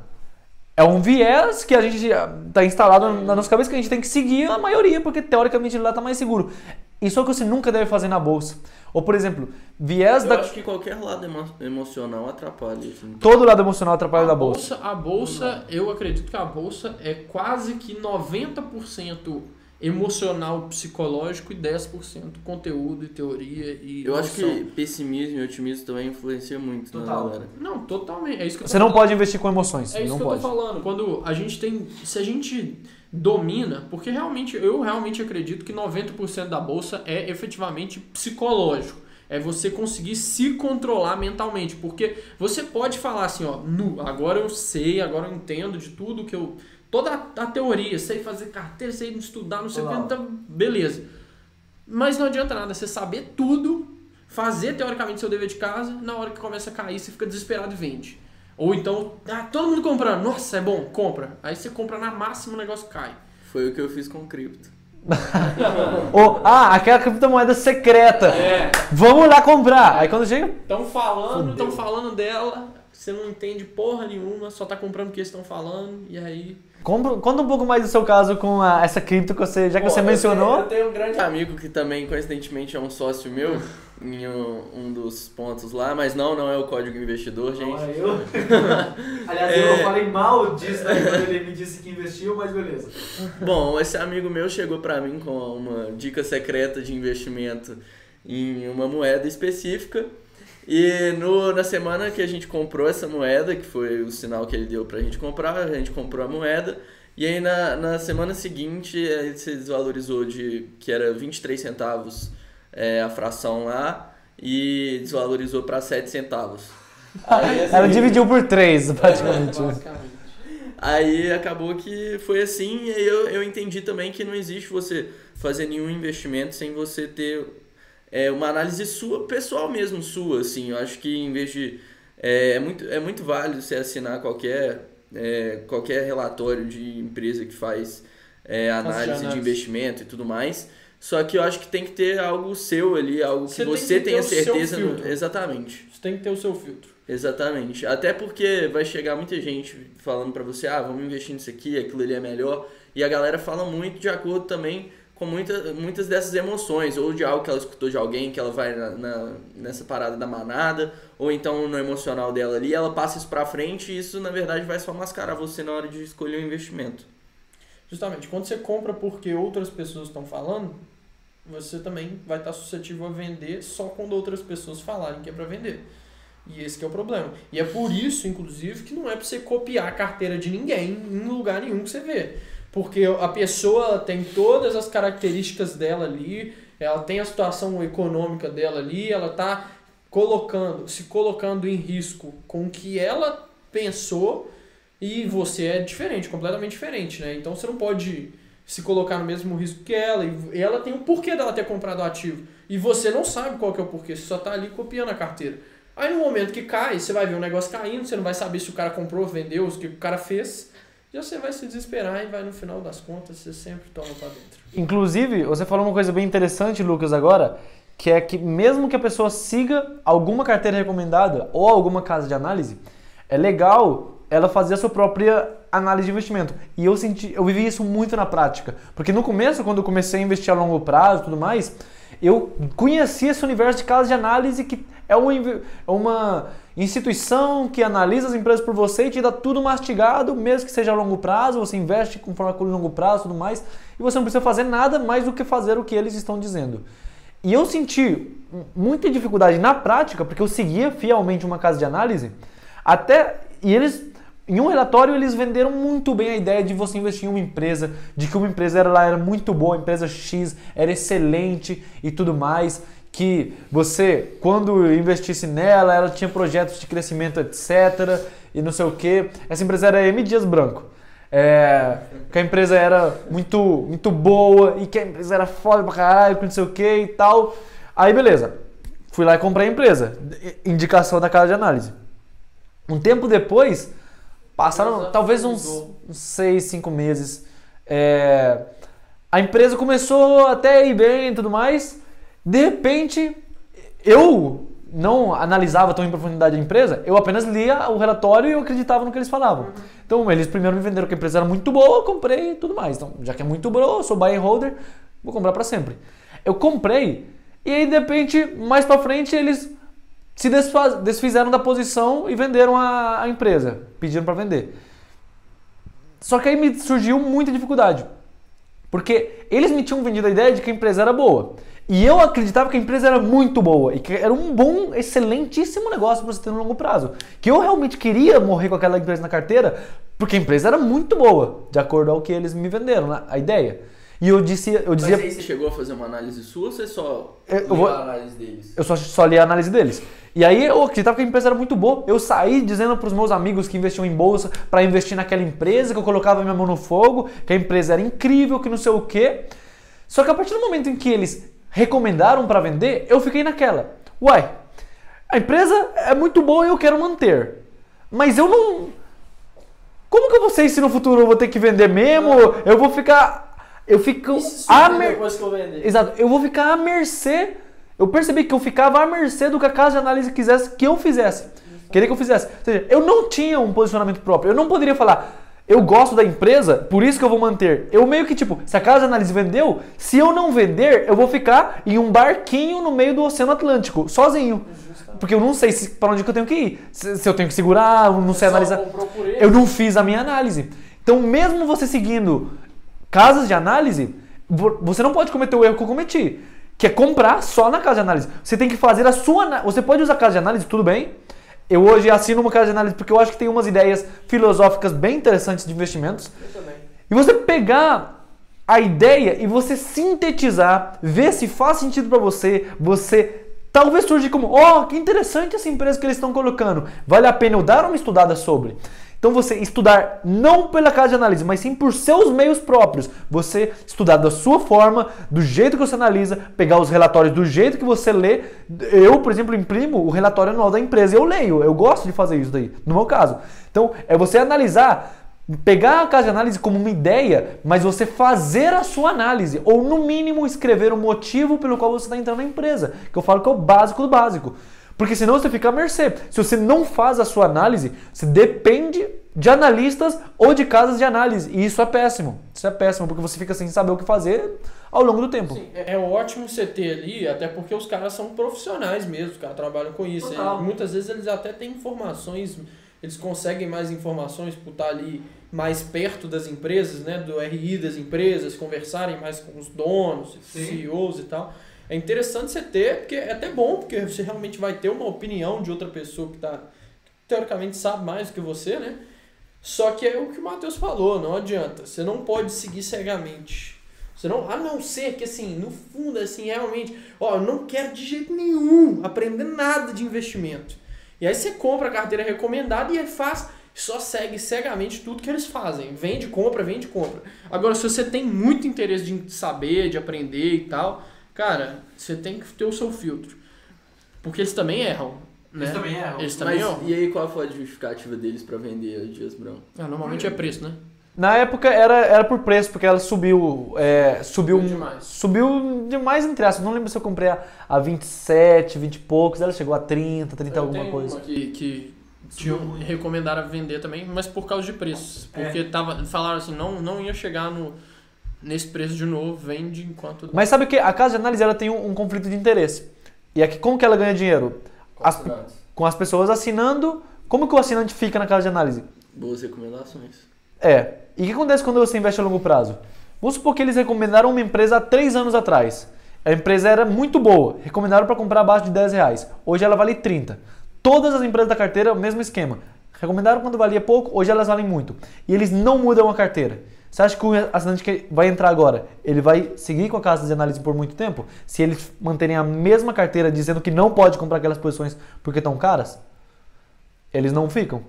É um viés que a gente está instalado na nossa cabeça que a gente tem que seguir a maioria, porque teoricamente lá está mais seguro. Isso é o que você nunca deve fazer na bolsa. Ou, por exemplo, viés Eu da. acho que qualquer lado emo- emocional atrapalha. Assim. Todo lado emocional atrapalha da a bolsa. A bolsa, eu acredito que a bolsa é quase que 90% emocional, psicológico e 10% conteúdo e teoria e Eu acho noção. que pessimismo e otimismo também influencia muito na Total. galera. Não, totalmente. É isso que Você não falando. pode investir com emoções. É isso não que pode. eu tô falando. Quando a gente tem. Se a gente domina, porque realmente, eu realmente acredito que 90% da bolsa é efetivamente psicológico. É você conseguir se controlar mentalmente. Porque você pode falar assim, ó, nu, agora eu sei, agora eu entendo de tudo que eu. Toda a, a teoria, sei fazer carteira, sei estudar, não sei o que, então, beleza. Mas não adianta nada você saber tudo, fazer teoricamente seu dever de casa, na hora que começa a cair, você fica desesperado e vende. Ou então, ah, todo mundo comprando, nossa, é bom, compra. Aí você compra na máxima, o negócio cai. Foi o que eu fiz com cripto. Ou, ah, aquela criptomoeda secreta. É. Vamos lá comprar. Aí quando chega. Estão falando, estão falando dela, você não entende porra nenhuma, só tá comprando o que eles estão falando, e aí. Conta um pouco mais do seu caso com a- essa cripto que você, já que Pô, você eu mencionou. tenho- Eu tenho um grande amigo que também, coincidentemente, é um sócio meu em um, um dos pontos lá, mas não, não é o código investidor, gente. é eu. Aliás, eu falei mal disso né, quando ele me disse que investiu, mas beleza. Bom, esse amigo meu chegou pra mim com uma dica secreta de investimento em uma moeda específica. E no, na semana que a gente comprou essa moeda, que foi o sinal que ele deu pra gente comprar, a gente comprou a moeda. E aí na, na semana seguinte ele se desvalorizou de que era 23 centavos é, a fração lá e desvalorizou pra 7 centavos. Aí, assim, Ela dividiu por três, praticamente. Basicamente. Aí acabou que foi assim, e aí eu, eu entendi também que não existe você fazer nenhum investimento sem você ter é, uma análise sua, pessoal mesmo, sua, assim. Eu acho que em vez de. É, é muito, é muito válido você assinar qualquer, é, qualquer relatório de empresa que faz é, análise de investimento e tudo mais. Só que eu acho que tem que ter algo seu ali, algo que Você tem você que ter tenha certeza. no-. Exatamente. Você tem que ter o seu filtro. Exatamente. Até porque vai chegar muita gente falando pra você, ah, vamos investir nisso aqui, aquilo ali é melhor. E a galera fala muito de acordo também com muita, muitas dessas emoções, ou de algo que ela escutou de alguém, que ela vai na, na- nessa parada da manada, ou então no emocional dela ali, ela passa isso pra frente e isso na verdade vai só mascarar você na hora de escolher o investimento. Justamente, quando você compra porque outras pessoas estão falando, você também vai estar suscetível a vender só quando outras pessoas falarem que é para vender. E esse é o problema. E é por isso, inclusive, que não é para você copiar a carteira de ninguém em lugar nenhum que você vê. Porque a pessoa tem todas as características dela ali, ela tem a situação econômica dela ali, ela está colocando, se colocando em risco com o que ela pensou e você é diferente, completamente diferente, né? Então você não pode se colocar no mesmo risco que ela e ela tem o porquê dela ter comprado o ativo e você não sabe qual que é o porquê, você só tá ali copiando a carteira. Aí no momento que cai, você vai ver o negócio caindo, você não vai saber se o cara comprou, vendeu, o que o cara fez, e você vai se desesperar e vai no final das contas, você sempre toma pra dentro. Inclusive, você falou uma coisa bem interessante, Lucas, agora, que é que mesmo que a pessoa siga alguma carteira recomendada ou alguma casa de análise, é legal ela fazer a sua própria análise de investimento. E eu senti, eu vivi isso muito na prática, porque no começo, quando eu comecei a investir a longo prazo tudo mais, eu conheci esse universo de casas de análise que é uma, é uma instituição que analisa as empresas por você e te dá tudo mastigado, mesmo que seja a longo prazo, você investe conforme a longo prazo e tudo mais, e você não precisa fazer nada mais do que fazer o que eles estão dizendo. E eu senti muita dificuldade na prática, porque eu seguia fielmente uma casa de análise, até e eles em um relatório eles venderam muito bem a ideia de você investir em uma empresa, de que uma empresa era lá era muito boa, a empresa X era excelente e tudo mais, que você quando investisse nela, ela tinha projetos de crescimento, etc, e não sei o que. Essa empresa era M Dias Branco. É, que a empresa era muito, muito boa e que a empresa era foda pra caralho, que não sei o que e tal. Aí beleza, fui lá e comprei a empresa, indicação da casa de análise. Um tempo depois, passaram talvez uns, uns seis, cinco meses. é, a empresa começou até ir bem e tudo mais. De repente, eu não analisava tão em profundidade a empresa, eu apenas lia o relatório e eu acreditava no que eles falavam. Então, eles primeiro me venderam que a empresa era muito boa, eu comprei e tudo mais. Então, já que é muito boa, eu sou buy and holder, vou comprar para sempre. Eu comprei e aí de repente, mais pra frente, eles se desfaz- desfizeram da posição e venderam a, a empresa, pediram pra vender. Só que aí me surgiu muita dificuldade. Porque eles me tinham vendido a ideia de que a empresa era boa. E eu acreditava que a empresa era muito boa e que era um bom, excelentíssimo negócio para você ter no longo prazo. Que eu realmente queria morrer com aquela empresa na carteira porque a empresa era muito boa, de acordo ao que eles me venderam, né, a ideia. E eu disse, eu dizia, Mas aí você chegou a fazer uma análise sua ou você só Eu- eu vou- a análise deles? eu só, só li a análise deles. E aí eu acreditava que a empresa era muito boa. Eu saí dizendo para os meus amigos que investiam em bolsa para investir naquela empresa, que eu colocava minha mão no fogo, que a empresa era incrível, que não sei o quê. Só que a partir do momento em que eles recomendaram para vender, eu fiquei naquela. Uai, a empresa é muito boa e eu quero manter. Mas eu não. Como que eu vou sei se no futuro eu vou ter que vender mesmo? Eu vou ficar. Eu fico. à mer- depois que eu vender. Exato, eu vou ficar à mercê. Eu percebi que eu ficava à mercê do que a casa de análise quisesse que eu fizesse. Queria que eu fizesse. Ou seja, eu não tinha um posicionamento próprio. Eu não poderia falar, eu gosto da empresa, por isso que eu vou manter. Eu meio que tipo, se a casa de análise vendeu, se eu não vender, eu vou ficar em um barquinho no meio do Oceano Atlântico, sozinho. Porque eu não sei se, para onde que eu tenho que ir. Se, se eu tenho que segurar, eu não sei Só analisar. Eu não fiz a minha análise. Então, mesmo você seguindo casas de análise, vo- você não pode cometer o erro que eu cometi, que é comprar só na casa de análise. Você tem que fazer a sua. Você pode usar casa de análise, tudo bem. Eu hoje assino uma casa de análise porque eu acho que tem umas ideias filosóficas bem interessantes de investimentos. Eu também. E você pegar a ideia e você sintetizar, ver se faz sentido para você, você talvez surge como, ó, que interessante essa empresa que eles estão colocando. Vale a pena eu dar uma estudada sobre. Então você estudar não pela casa de análise, mas sim por seus meios próprios. Você estudar da sua forma, do jeito que você analisa, pegar os relatórios do jeito que você lê. Eu, por exemplo, imprimo o relatório anual da empresa e eu leio. Eu gosto de fazer isso daí, no meu caso. Então, é você analisar pegar a casa de análise como uma ideia, mas você fazer a sua análise, ou no mínimo escrever o motivo pelo qual você está entrando na empresa, que eu falo que é o básico do básico. Porque senão você fica à mercê. Se você não faz a sua análise, você depende de analistas ou de casas de análise. E isso é péssimo. Isso é péssimo, porque você fica sem saber o que fazer ao longo do tempo. Sim, é é ótimo você ter ali, até porque os caras são profissionais mesmo, os caras trabalham com isso. Total. E muitas vezes eles até têm informações, eles conseguem mais informações por estar ali mais perto das empresas, né, do RI das empresas, conversarem mais com os donos, Sim. CEOs e tal. É interessante você ter, porque é até bom, porque você realmente vai ter uma opinião de outra pessoa que tá, teoricamente sabe mais do que você, né? Só que é o que o Matheus falou, não adianta. Você não pode seguir cegamente. Você não, a não ser que assim, no fundo, assim, realmente, ó, eu não quero de jeito nenhum aprender nada de investimento. E aí você compra a carteira recomendada e aí faz, só segue cegamente tudo que eles fazem. Vende, compra, vende, compra. Agora, se você tem muito interesse de saber, de aprender e tal, cara, você tem que ter o seu filtro. Porque eles também erram. Né? Eles também erram. Eles também Mas erram. e aí qual foi a justificativa deles pra vender a Dias Brown? Ah, normalmente é preço, né? Na época era, era por preço, porque ela subiu. é, subiu, Subiu demais. Subiu demais entre aspas. Não lembro se eu comprei a, a 27, 20 e poucos. Ela chegou a 30, 30 Eu alguma tenho coisa. uma que, que tinham, recomendaram vender também, mas por causa de preço. É. Porque tava, falaram assim, não, não ia chegar no, nesse preço de novo, vende enquanto... Mas sabe o que? A casa de análise ela tem um, um conflito de interesse. E aqui, como que ela ganha dinheiro? As- com as pessoas assinando. Como que o assinante fica na casa de análise? Boas recomendações. É. E o que acontece quando você investe a longo prazo? Vamos supor que eles recomendaram uma empresa há 3 anos atrás. A empresa era muito boa, recomendaram para comprar abaixo de 10 reais. Hoje ela vale 30. Todas as empresas da carteira, o mesmo esquema. Recomendaram quando valia pouco, hoje elas valem muito. E eles não mudam a carteira. Você acha que o assinante que vai entrar agora, ele vai seguir com a casa de análise por muito tempo? Se eles manterem a mesma carteira dizendo que não pode comprar aquelas posições porque estão caras? Eles não ficam.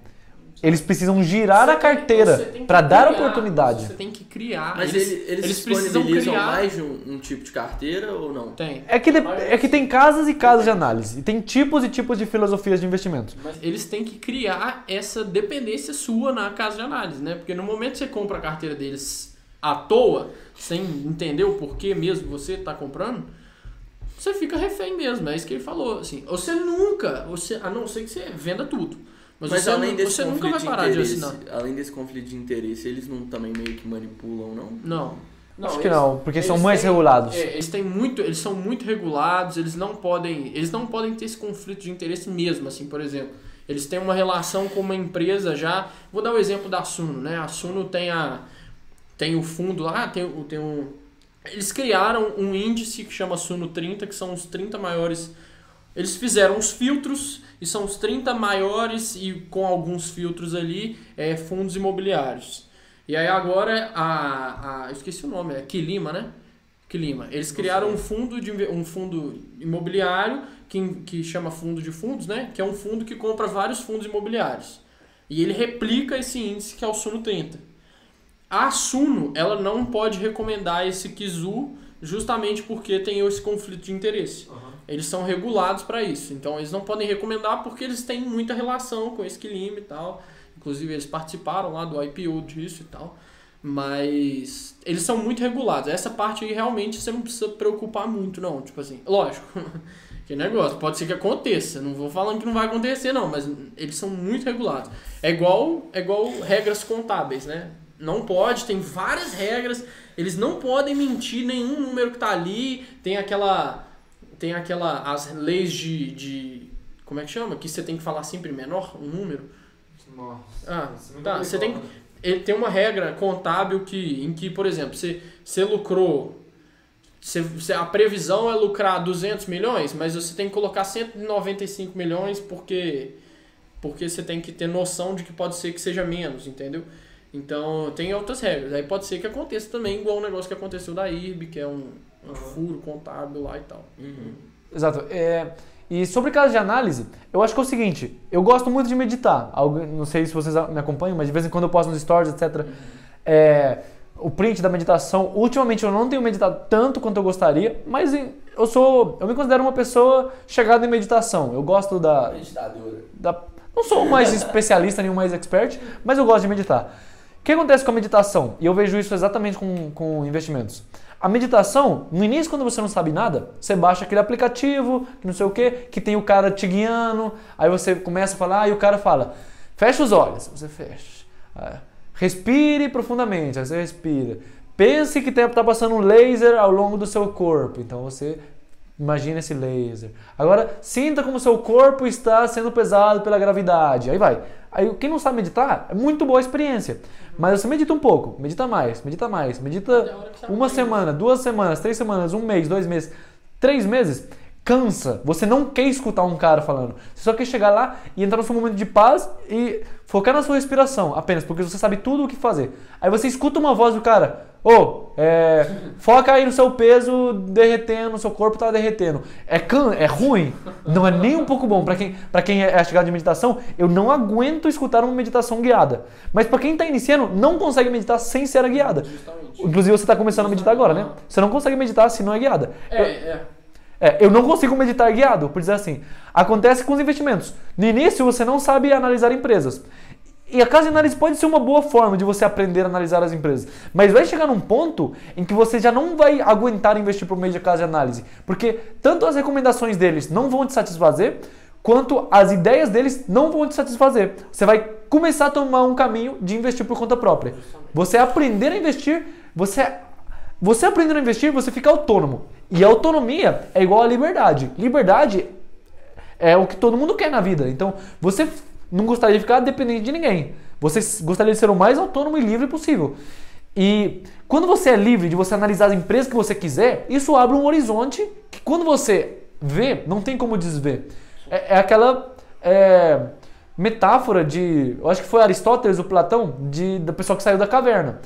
Eles precisam girar Você a carteira para dar criar, oportunidade. Você tem que criar. Mas eles, eles, eles, precisam disponibilizam criar... mais de um, um tipo de carteira ou não? Tem. É que, de- é que tem casas e casas de análise. E tem tipos e tipos de filosofias de investimento. Mas eles têm que criar essa dependência sua na casa de análise, né? Porque no momento que você compra a carteira deles à toa, sem entender o porquê mesmo você está comprando, você fica refém mesmo. É isso que ele falou. Assim, você nunca, você, a não ser que você venda tudo. Mas, Mas você, além desse você nunca conflito vai parar de interesse, assinar. além desse conflito de interesse, eles não também meio que manipulam, não? Não. Não, Acho que eles- não, porque são mais têm- regulados. É, eles têm muito, eles são muito regulados, eles não podem, eles não podem ter esse conflito de interesse mesmo, assim, por exemplo. Eles têm uma relação com uma empresa já. Vou dar o exemplo da Suno, né? A Suno tem a tem o fundo lá, tem, o- tem um eles criaram um índice que chama Suno 30, que são os 30 maiores. Eles fizeram os filtros e são os 30 maiores e com alguns filtros ali, é, fundos imobiliários. E aí agora a, a esqueci o nome, é Quilima, né? Quilima. Eles criaram um fundo de um fundo imobiliário que, que chama fundo de fundos, né? Que é um fundo que compra vários fundos imobiliários. E ele replica esse índice que é o Suno 30. A Suno, ela não pode recomendar esse Kizu justamente porque tem esse conflito de interesse. Eles são regulados para isso. Então eles não podem recomendar porque eles têm muita relação com esse Quilima e tal. Inclusive eles participaram lá do IPO disso e tal. Mas eles são muito regulados. Essa parte aí realmente você não precisa preocupar muito, não. Tipo assim, lógico. Que negócio, pode ser que aconteça. Não vou falando que não vai acontecer, não, mas eles são muito regulados. É igual, é igual regras contábeis, né? Não pode, tem várias regras. Eles não podem mentir nenhum número que tá ali. Tem aquela. Tem aquela. As leis de. de como é que chama? Que você tem que falar sempre menor, um número. Ah, tá. Você tem, ele tem uma regra contábil que, em que, por exemplo, você, você lucrou. Você, você- a previsão é lucrar 200 milhões, mas você tem que colocar 195 milhões porque, porque você tem que ter noção de que pode ser que seja menos, entendeu? Então tem outras regras. Aí pode ser que aconteça também, igual o negócio que aconteceu da IRB, que é um, um furo contábil lá e tal. Exato. É, e sobre casos de análise, eu acho que é o seguinte, eu gosto muito de meditar. Algo, não sei se vocês me acompanham, mas de vez em quando eu posto nos stories, etc. É, o print da meditação. Ultimamente eu não tenho meditado tanto quanto eu gostaria, mas eu sou, eu me considero uma pessoa chegada em meditação. Eu gosto da, Meditadora. da- não sou o mais especialista, nem o mais expert, mas eu gosto de meditar. O que acontece com a meditação? E eu vejo isso exatamente com, com investimentos. A meditação, no início, quando você não sabe nada, você baixa aquele aplicativo, que não sei o que, que tem o cara te guiando, aí você começa a falar e o cara fala, fecha os olhos, você fecha. Ah, Respire profundamente, aí você respira. Pense que está passando um laser ao longo do seu corpo, então você Imagina esse laser. Agora, sinta como seu corpo está sendo pesado pela gravidade. Aí vai. Aí, quem não sabe meditar, é muito boa experiência. Mas você medita um pouco, medita mais, medita mais, medita que você uma semana, duas semanas, três semanas, um mês, dois meses, três meses. Cansa. Você não quer escutar um cara falando. Você só quer chegar lá e entrar no seu momento de paz e focar na sua respiração apenas, porque você sabe tudo o que fazer. Aí você escuta uma voz do cara. Ô, é, foca aí no seu peso derretendo, seu corpo tá derretendo. É can, é ruim, não é nem um pouco bom. Pra quem, pra quem é chegado de meditação, eu não aguento escutar uma meditação guiada. Mas pra quem tá iniciando, não consegue meditar sem ser guiada. Justamente. Inclusive você tá começando a meditar agora, né? Você não consegue meditar se não é guiada. É, Eu- é. É, eu não consigo meditar guiado, por dizer assim. Acontece com os investimentos. No início você não sabe analisar empresas. E a casa de análise pode ser uma boa forma de você aprender a analisar as empresas. Mas vai chegar num ponto em que você já não vai aguentar investir por meio de casa de análise. Porque tanto as recomendações deles não vão te satisfazer, quanto as ideias deles não vão te satisfazer. Você vai começar a tomar um caminho de investir por conta própria. Você aprender a investir, você você aprendendo a investir, você fica autônomo. E autonomia é igual a liberdade. Liberdade é o que todo mundo quer na vida. Então, você não gostaria de ficar dependente de ninguém. Você gostaria de ser o mais autônomo e livre possível. E quando você é livre de você analisar as empresas que você quiser, isso abre um horizonte que quando você vê, não tem como desver. É, é aquela é, metáfora de, eu acho que foi Aristóteles ou Platão, de, da pessoa que saiu da caverna.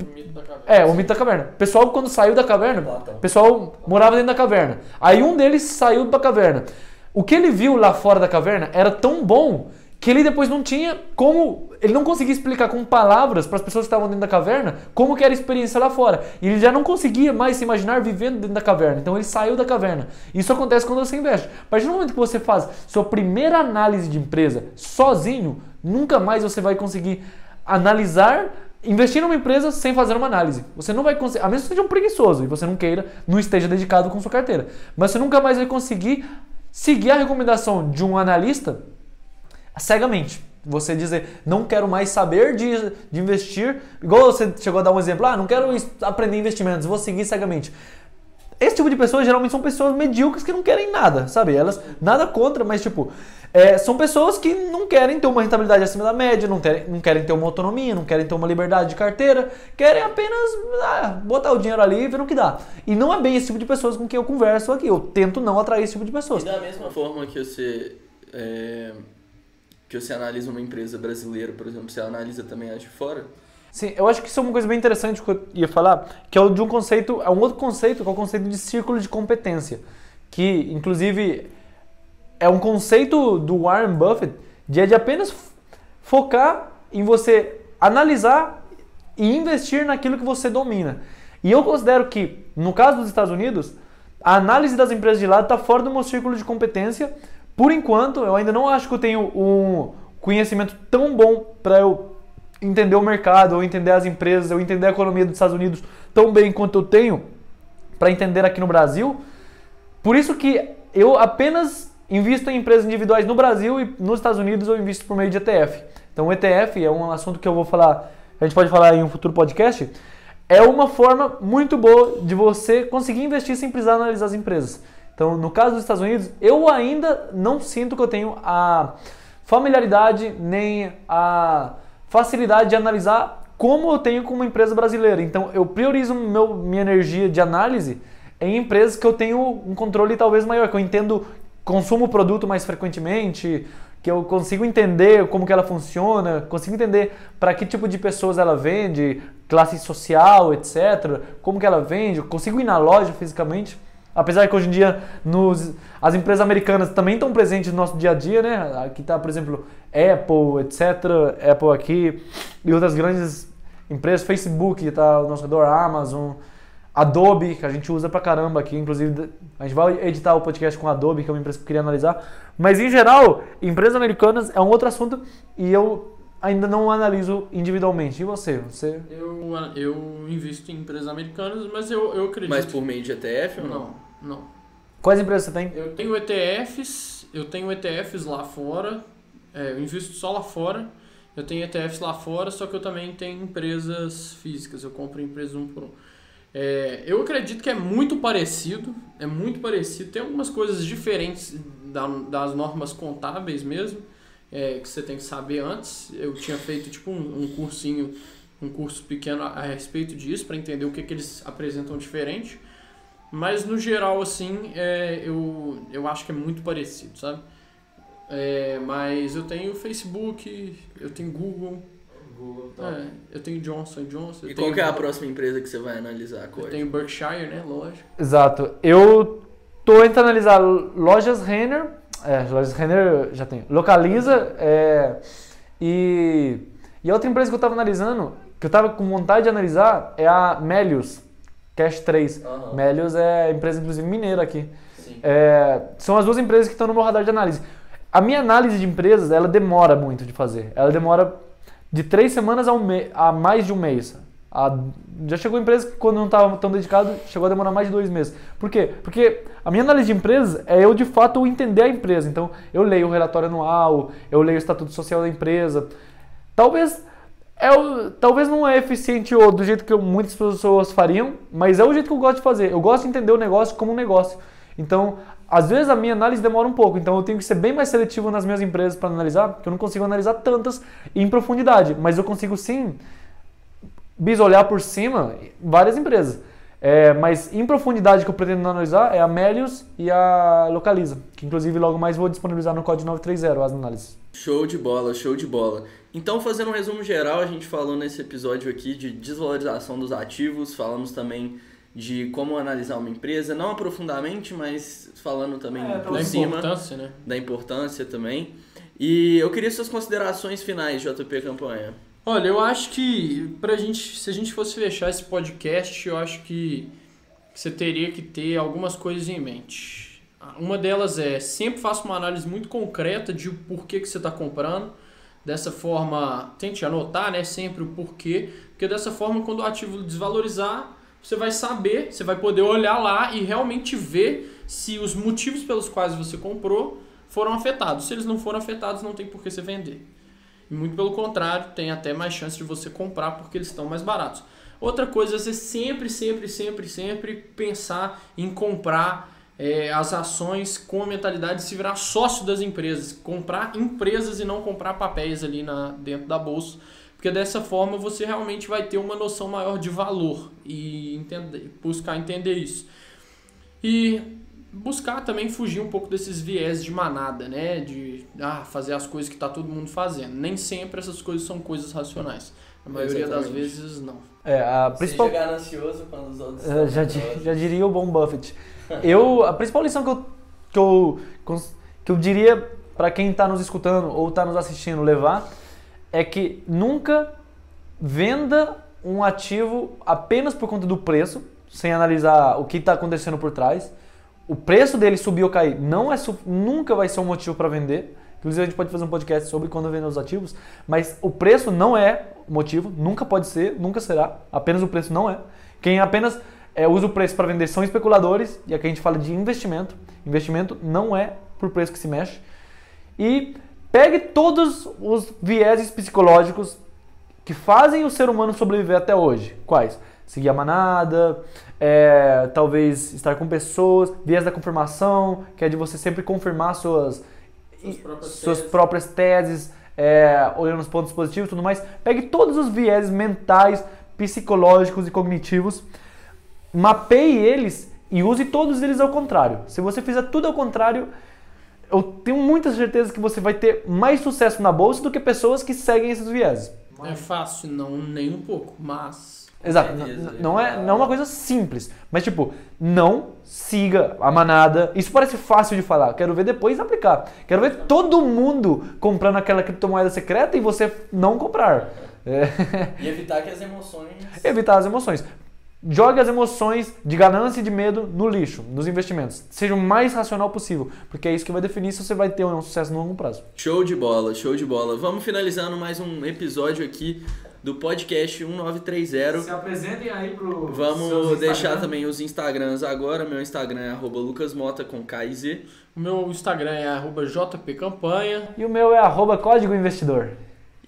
O cabeça. É, o mito da caverna. O pessoal, quando saiu da caverna, o pessoal morava dentro da caverna. Aí um deles saiu da caverna. O que ele viu lá fora da caverna era tão bom que ele depois não tinha como. Ele não conseguia explicar com palavras para as pessoas que estavam dentro da caverna como que era a experiência lá fora. E ele já não conseguia mais se imaginar vivendo dentro da caverna. Então ele saiu da caverna. Isso acontece quando você investe. A partir do momento que você faz sua primeira análise de empresa sozinho, nunca mais você vai conseguir analisar investir numa empresa sem fazer uma análise. Você não vai conseguir, a menos que seja um preguiçoso e você não queira, não esteja dedicado com sua carteira. Mas você nunca mais vai conseguir seguir a recomendação de um analista cegamente. Você dizer, não quero mais saber de, de investir. Igual você chegou a dar um exemplo, ah, não quero aprender investimentos, vou seguir cegamente. Esse tipo de pessoas geralmente são pessoas medíocres que não querem nada, sabe? Elas nada contra, mas tipo, é, são pessoas que não querem ter uma rentabilidade acima da média, não, ter, não querem ter uma autonomia, não querem ter uma liberdade de carteira, querem apenas ah, botar o dinheiro ali e ver no que dá. E não é bem esse tipo de pessoas com quem eu converso aqui. Eu tento não atrair esse tipo de pessoas. E da mesma forma que você é, que você analisa uma empresa brasileira, por exemplo, você analisa também as de fora? Sim, eu acho que isso é uma coisa bem interessante que eu ia falar, que é o de um conceito, é um outro conceito, que é o conceito de círculo de competência, que inclusive é um conceito do Warren Buffett de, de apenas focar em você analisar e investir naquilo que você domina. E eu considero que, no caso dos Estados Unidos, a análise das empresas de lá está fora do meu círculo de competência. Por enquanto, eu ainda não acho que eu tenho um conhecimento tão bom para eu entender o mercado, eu entender as empresas, eu entender a economia dos Estados Unidos tão bem quanto eu tenho para entender aqui no Brasil. Por isso que eu apenas invisto em empresas individuais no Brasil e nos Estados Unidos eu invisto por meio de ETF. Então o ETF é um assunto que eu vou falar, a gente pode falar em um futuro podcast, é uma forma muito boa de você conseguir investir sem precisar analisar as empresas. Então, no caso dos Estados Unidos, eu ainda não sinto que eu tenho a familiaridade nem a facilidade de analisar como eu tenho com uma empresa brasileira. Então, eu priorizo meu, minha energia de análise em empresas que eu tenho um controle talvez maior, que eu entendo, consumo o produto mais frequentemente, que eu consigo entender como que ela funciona, consigo entender para que tipo de pessoas ela vende, classe social, etc. Como que ela vende, consigo ir na loja fisicamente. Apesar que hoje em dia nos, as empresas americanas também estão presentes no nosso dia a dia, né? Aqui está, por exemplo, Apple, etc. Apple aqui e outras grandes empresas, Facebook está ao nosso redor, Amazon, Adobe, que a gente usa pra caramba aqui, inclusive a gente vai editar o podcast com Adobe, que é uma empresa que eu queria analisar. Mas em geral, empresas americanas é um outro assunto e eu ainda não analiso individualmente. E você? Você Eu, eu invisto em empresas americanas, mas eu, eu acredito. Mas por meio de ETF ou não? Não, não. Quais empresas você tem? Eu tenho ETFs, eu tenho ETFs lá fora, é, eu invisto só lá fora. Eu tenho ETFs lá fora, só que eu também tenho empresas físicas, eu compro empresas um por um. É, eu acredito que é muito parecido, é muito parecido. Tem algumas coisas diferentes da- das normas contábeis mesmo, é, que você tem que saber antes. Eu tinha feito tipo um, um cursinho, um curso pequeno a, a respeito disso, para entender o que, que eles apresentam diferente. Mas no geral, assim, é, eu, eu acho que é muito parecido, sabe? É, mas eu tenho Facebook, eu tenho Google, é, eu tenho Johnson Johnson, E tenho, qual que é a próxima empresa que você vai analisar, eu tenho Berkshire, né? Lógico. Exato. Eu tô tentando analisar lojas Renner, é, lojas Renner já tem, Localiza, é, e, e a outra empresa que eu tava analisando, que eu tava com vontade de analisar, é a Melius, Cash 3. Aham. Melius é empresa, inclusive, mineira aqui. É, são as duas empresas que estão no meu radar de análise. A minha análise de empresas, ela demora muito de fazer. Ela demora de três semanas a, um me- a mais de um mês. A- já chegou empresa que quando não estava tão dedicado, chegou a demorar mais de dois meses. Por quê? Porque a minha análise de empresas é eu de fato entender a empresa. Então eu leio o relatório anual, eu leio o estatuto social da empresa. Talvez é talvez não é eficiente ou do jeito que muitas pessoas fariam, mas é o jeito que eu gosto de fazer. Eu gosto de entender o negócio como um negócio. Então, às vezes a minha análise demora um pouco, então eu tenho que ser bem mais seletivo nas minhas empresas para analisar, porque eu não consigo analisar tantas em profundidade, mas eu consigo sim bisolhar por cima várias empresas. É, mas em profundidade que eu pretendo analisar é a Melius e a Localiza, que inclusive logo mais vou disponibilizar no Código 930 as análises. Show de bola, show de bola. Então, fazendo um resumo geral, a gente falou nesse episódio aqui de desvalorização dos ativos, falamos também de como analisar uma empresa, não aprofundadamente, mas falando também É, por Da cima importância, né? da importância também. E eu queria suas considerações finais, JP Campanha. Olha, eu acho que pra gente, se a gente fosse fechar esse podcast, eu acho que você teria que ter algumas coisas em mente. Uma delas é, sempre faça uma análise muito concreta de o porquê que você está comprando. Dessa forma, tente anotar, né, sempre o porquê, porque dessa forma, quando o ativo desvalorizar, você vai saber, você vai poder olhar lá e realmente ver se os motivos pelos quais você comprou foram afetados. Se eles não foram afetados, não tem por que você vender. Muito pelo contrário, tem até mais chance de você comprar porque eles estão mais baratos. Outra coisa é você sempre, sempre, sempre, sempre pensar em comprar é, as ações com a mentalidade de se virar sócio das empresas. Comprar empresas e não comprar papéis ali na, dentro da bolsa. Porque dessa forma você realmente vai ter uma noção maior de valor e entender, buscar entender isso. E buscar também fugir um pouco desses viés de manada, né? De ah, fazer as coisas que está todo mundo fazendo. Nem sempre essas coisas são coisas racionais. A maioria Exatamente. das vezes não. É, a principal... Seja ganancioso quando os outros uh, já, já diria o bom Buffett. Eu, a principal lição que eu, que eu, que eu diria para quem está nos escutando ou está nos assistindo levar é que nunca venda um ativo apenas por conta do preço, sem analisar o que está acontecendo por trás o preço dele subir ou cair não é nunca vai ser um motivo para vender. Inclusive a gente pode fazer um podcast sobre quando vender os ativos, mas o preço não é motivo, nunca pode ser, nunca será. Apenas o preço não é. Quem apenas é, usa o preço para vender são especuladores, e aqui a gente fala de investimento. Investimento não é por preço que se mexe. E pegue todos os vieses psicológicos que fazem o ser humano sobreviver até hoje. Quais? Seguir a manada, é, talvez estar com pessoas, viés da confirmação, que é de você sempre confirmar suas, suas próprias suas teses, próprias teses é, olhando os pontos positivos e tudo mais. Pegue todos os viés mentais, psicológicos e cognitivos, mapeie eles e use todos eles ao contrário. Se você fizer tudo ao contrário, eu tenho muita certeza que você vai ter mais sucesso na bolsa do que pessoas que seguem esses vieses. Não é fácil, não, nem um pouco, mas Exato. Não, é, não é uma coisa simples. Mas, tipo, não siga a manada. Isso parece fácil de falar. Quero ver depois aplicar. Quero ver todo mundo comprando aquela criptomoeda secreta e você não comprar. É. E evitar que as emoções. Evitar as emoções. Jogue as emoções de ganância e de medo no lixo, nos investimentos. Seja o mais racional possível, porque é isso que vai definir se você vai ter ou não um sucesso no longo prazo. Show de bola, show de bola. Vamos finalizando mais um episódio aqui do podcast 1930. Se apresentem aí pro. Vamos deixar também os Instagrams agora. Meu Instagram é lucasmota com KZ. O meu Instagram é jpcampanha. E o meu é código investidor.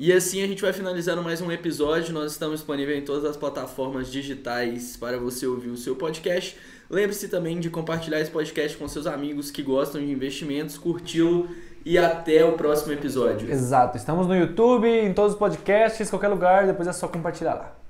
E assim a gente vai finalizando mais um episódio. Nós estamos disponíveis em todas as plataformas digitais para você ouvir o seu podcast. Lembre-se também de compartilhar esse podcast com seus amigos que gostam de investimentos, curti-lo e até o próximo episódio. Exato. Estamos no YouTube, em todos os podcasts, qualquer lugar, depois é só compartilhar lá.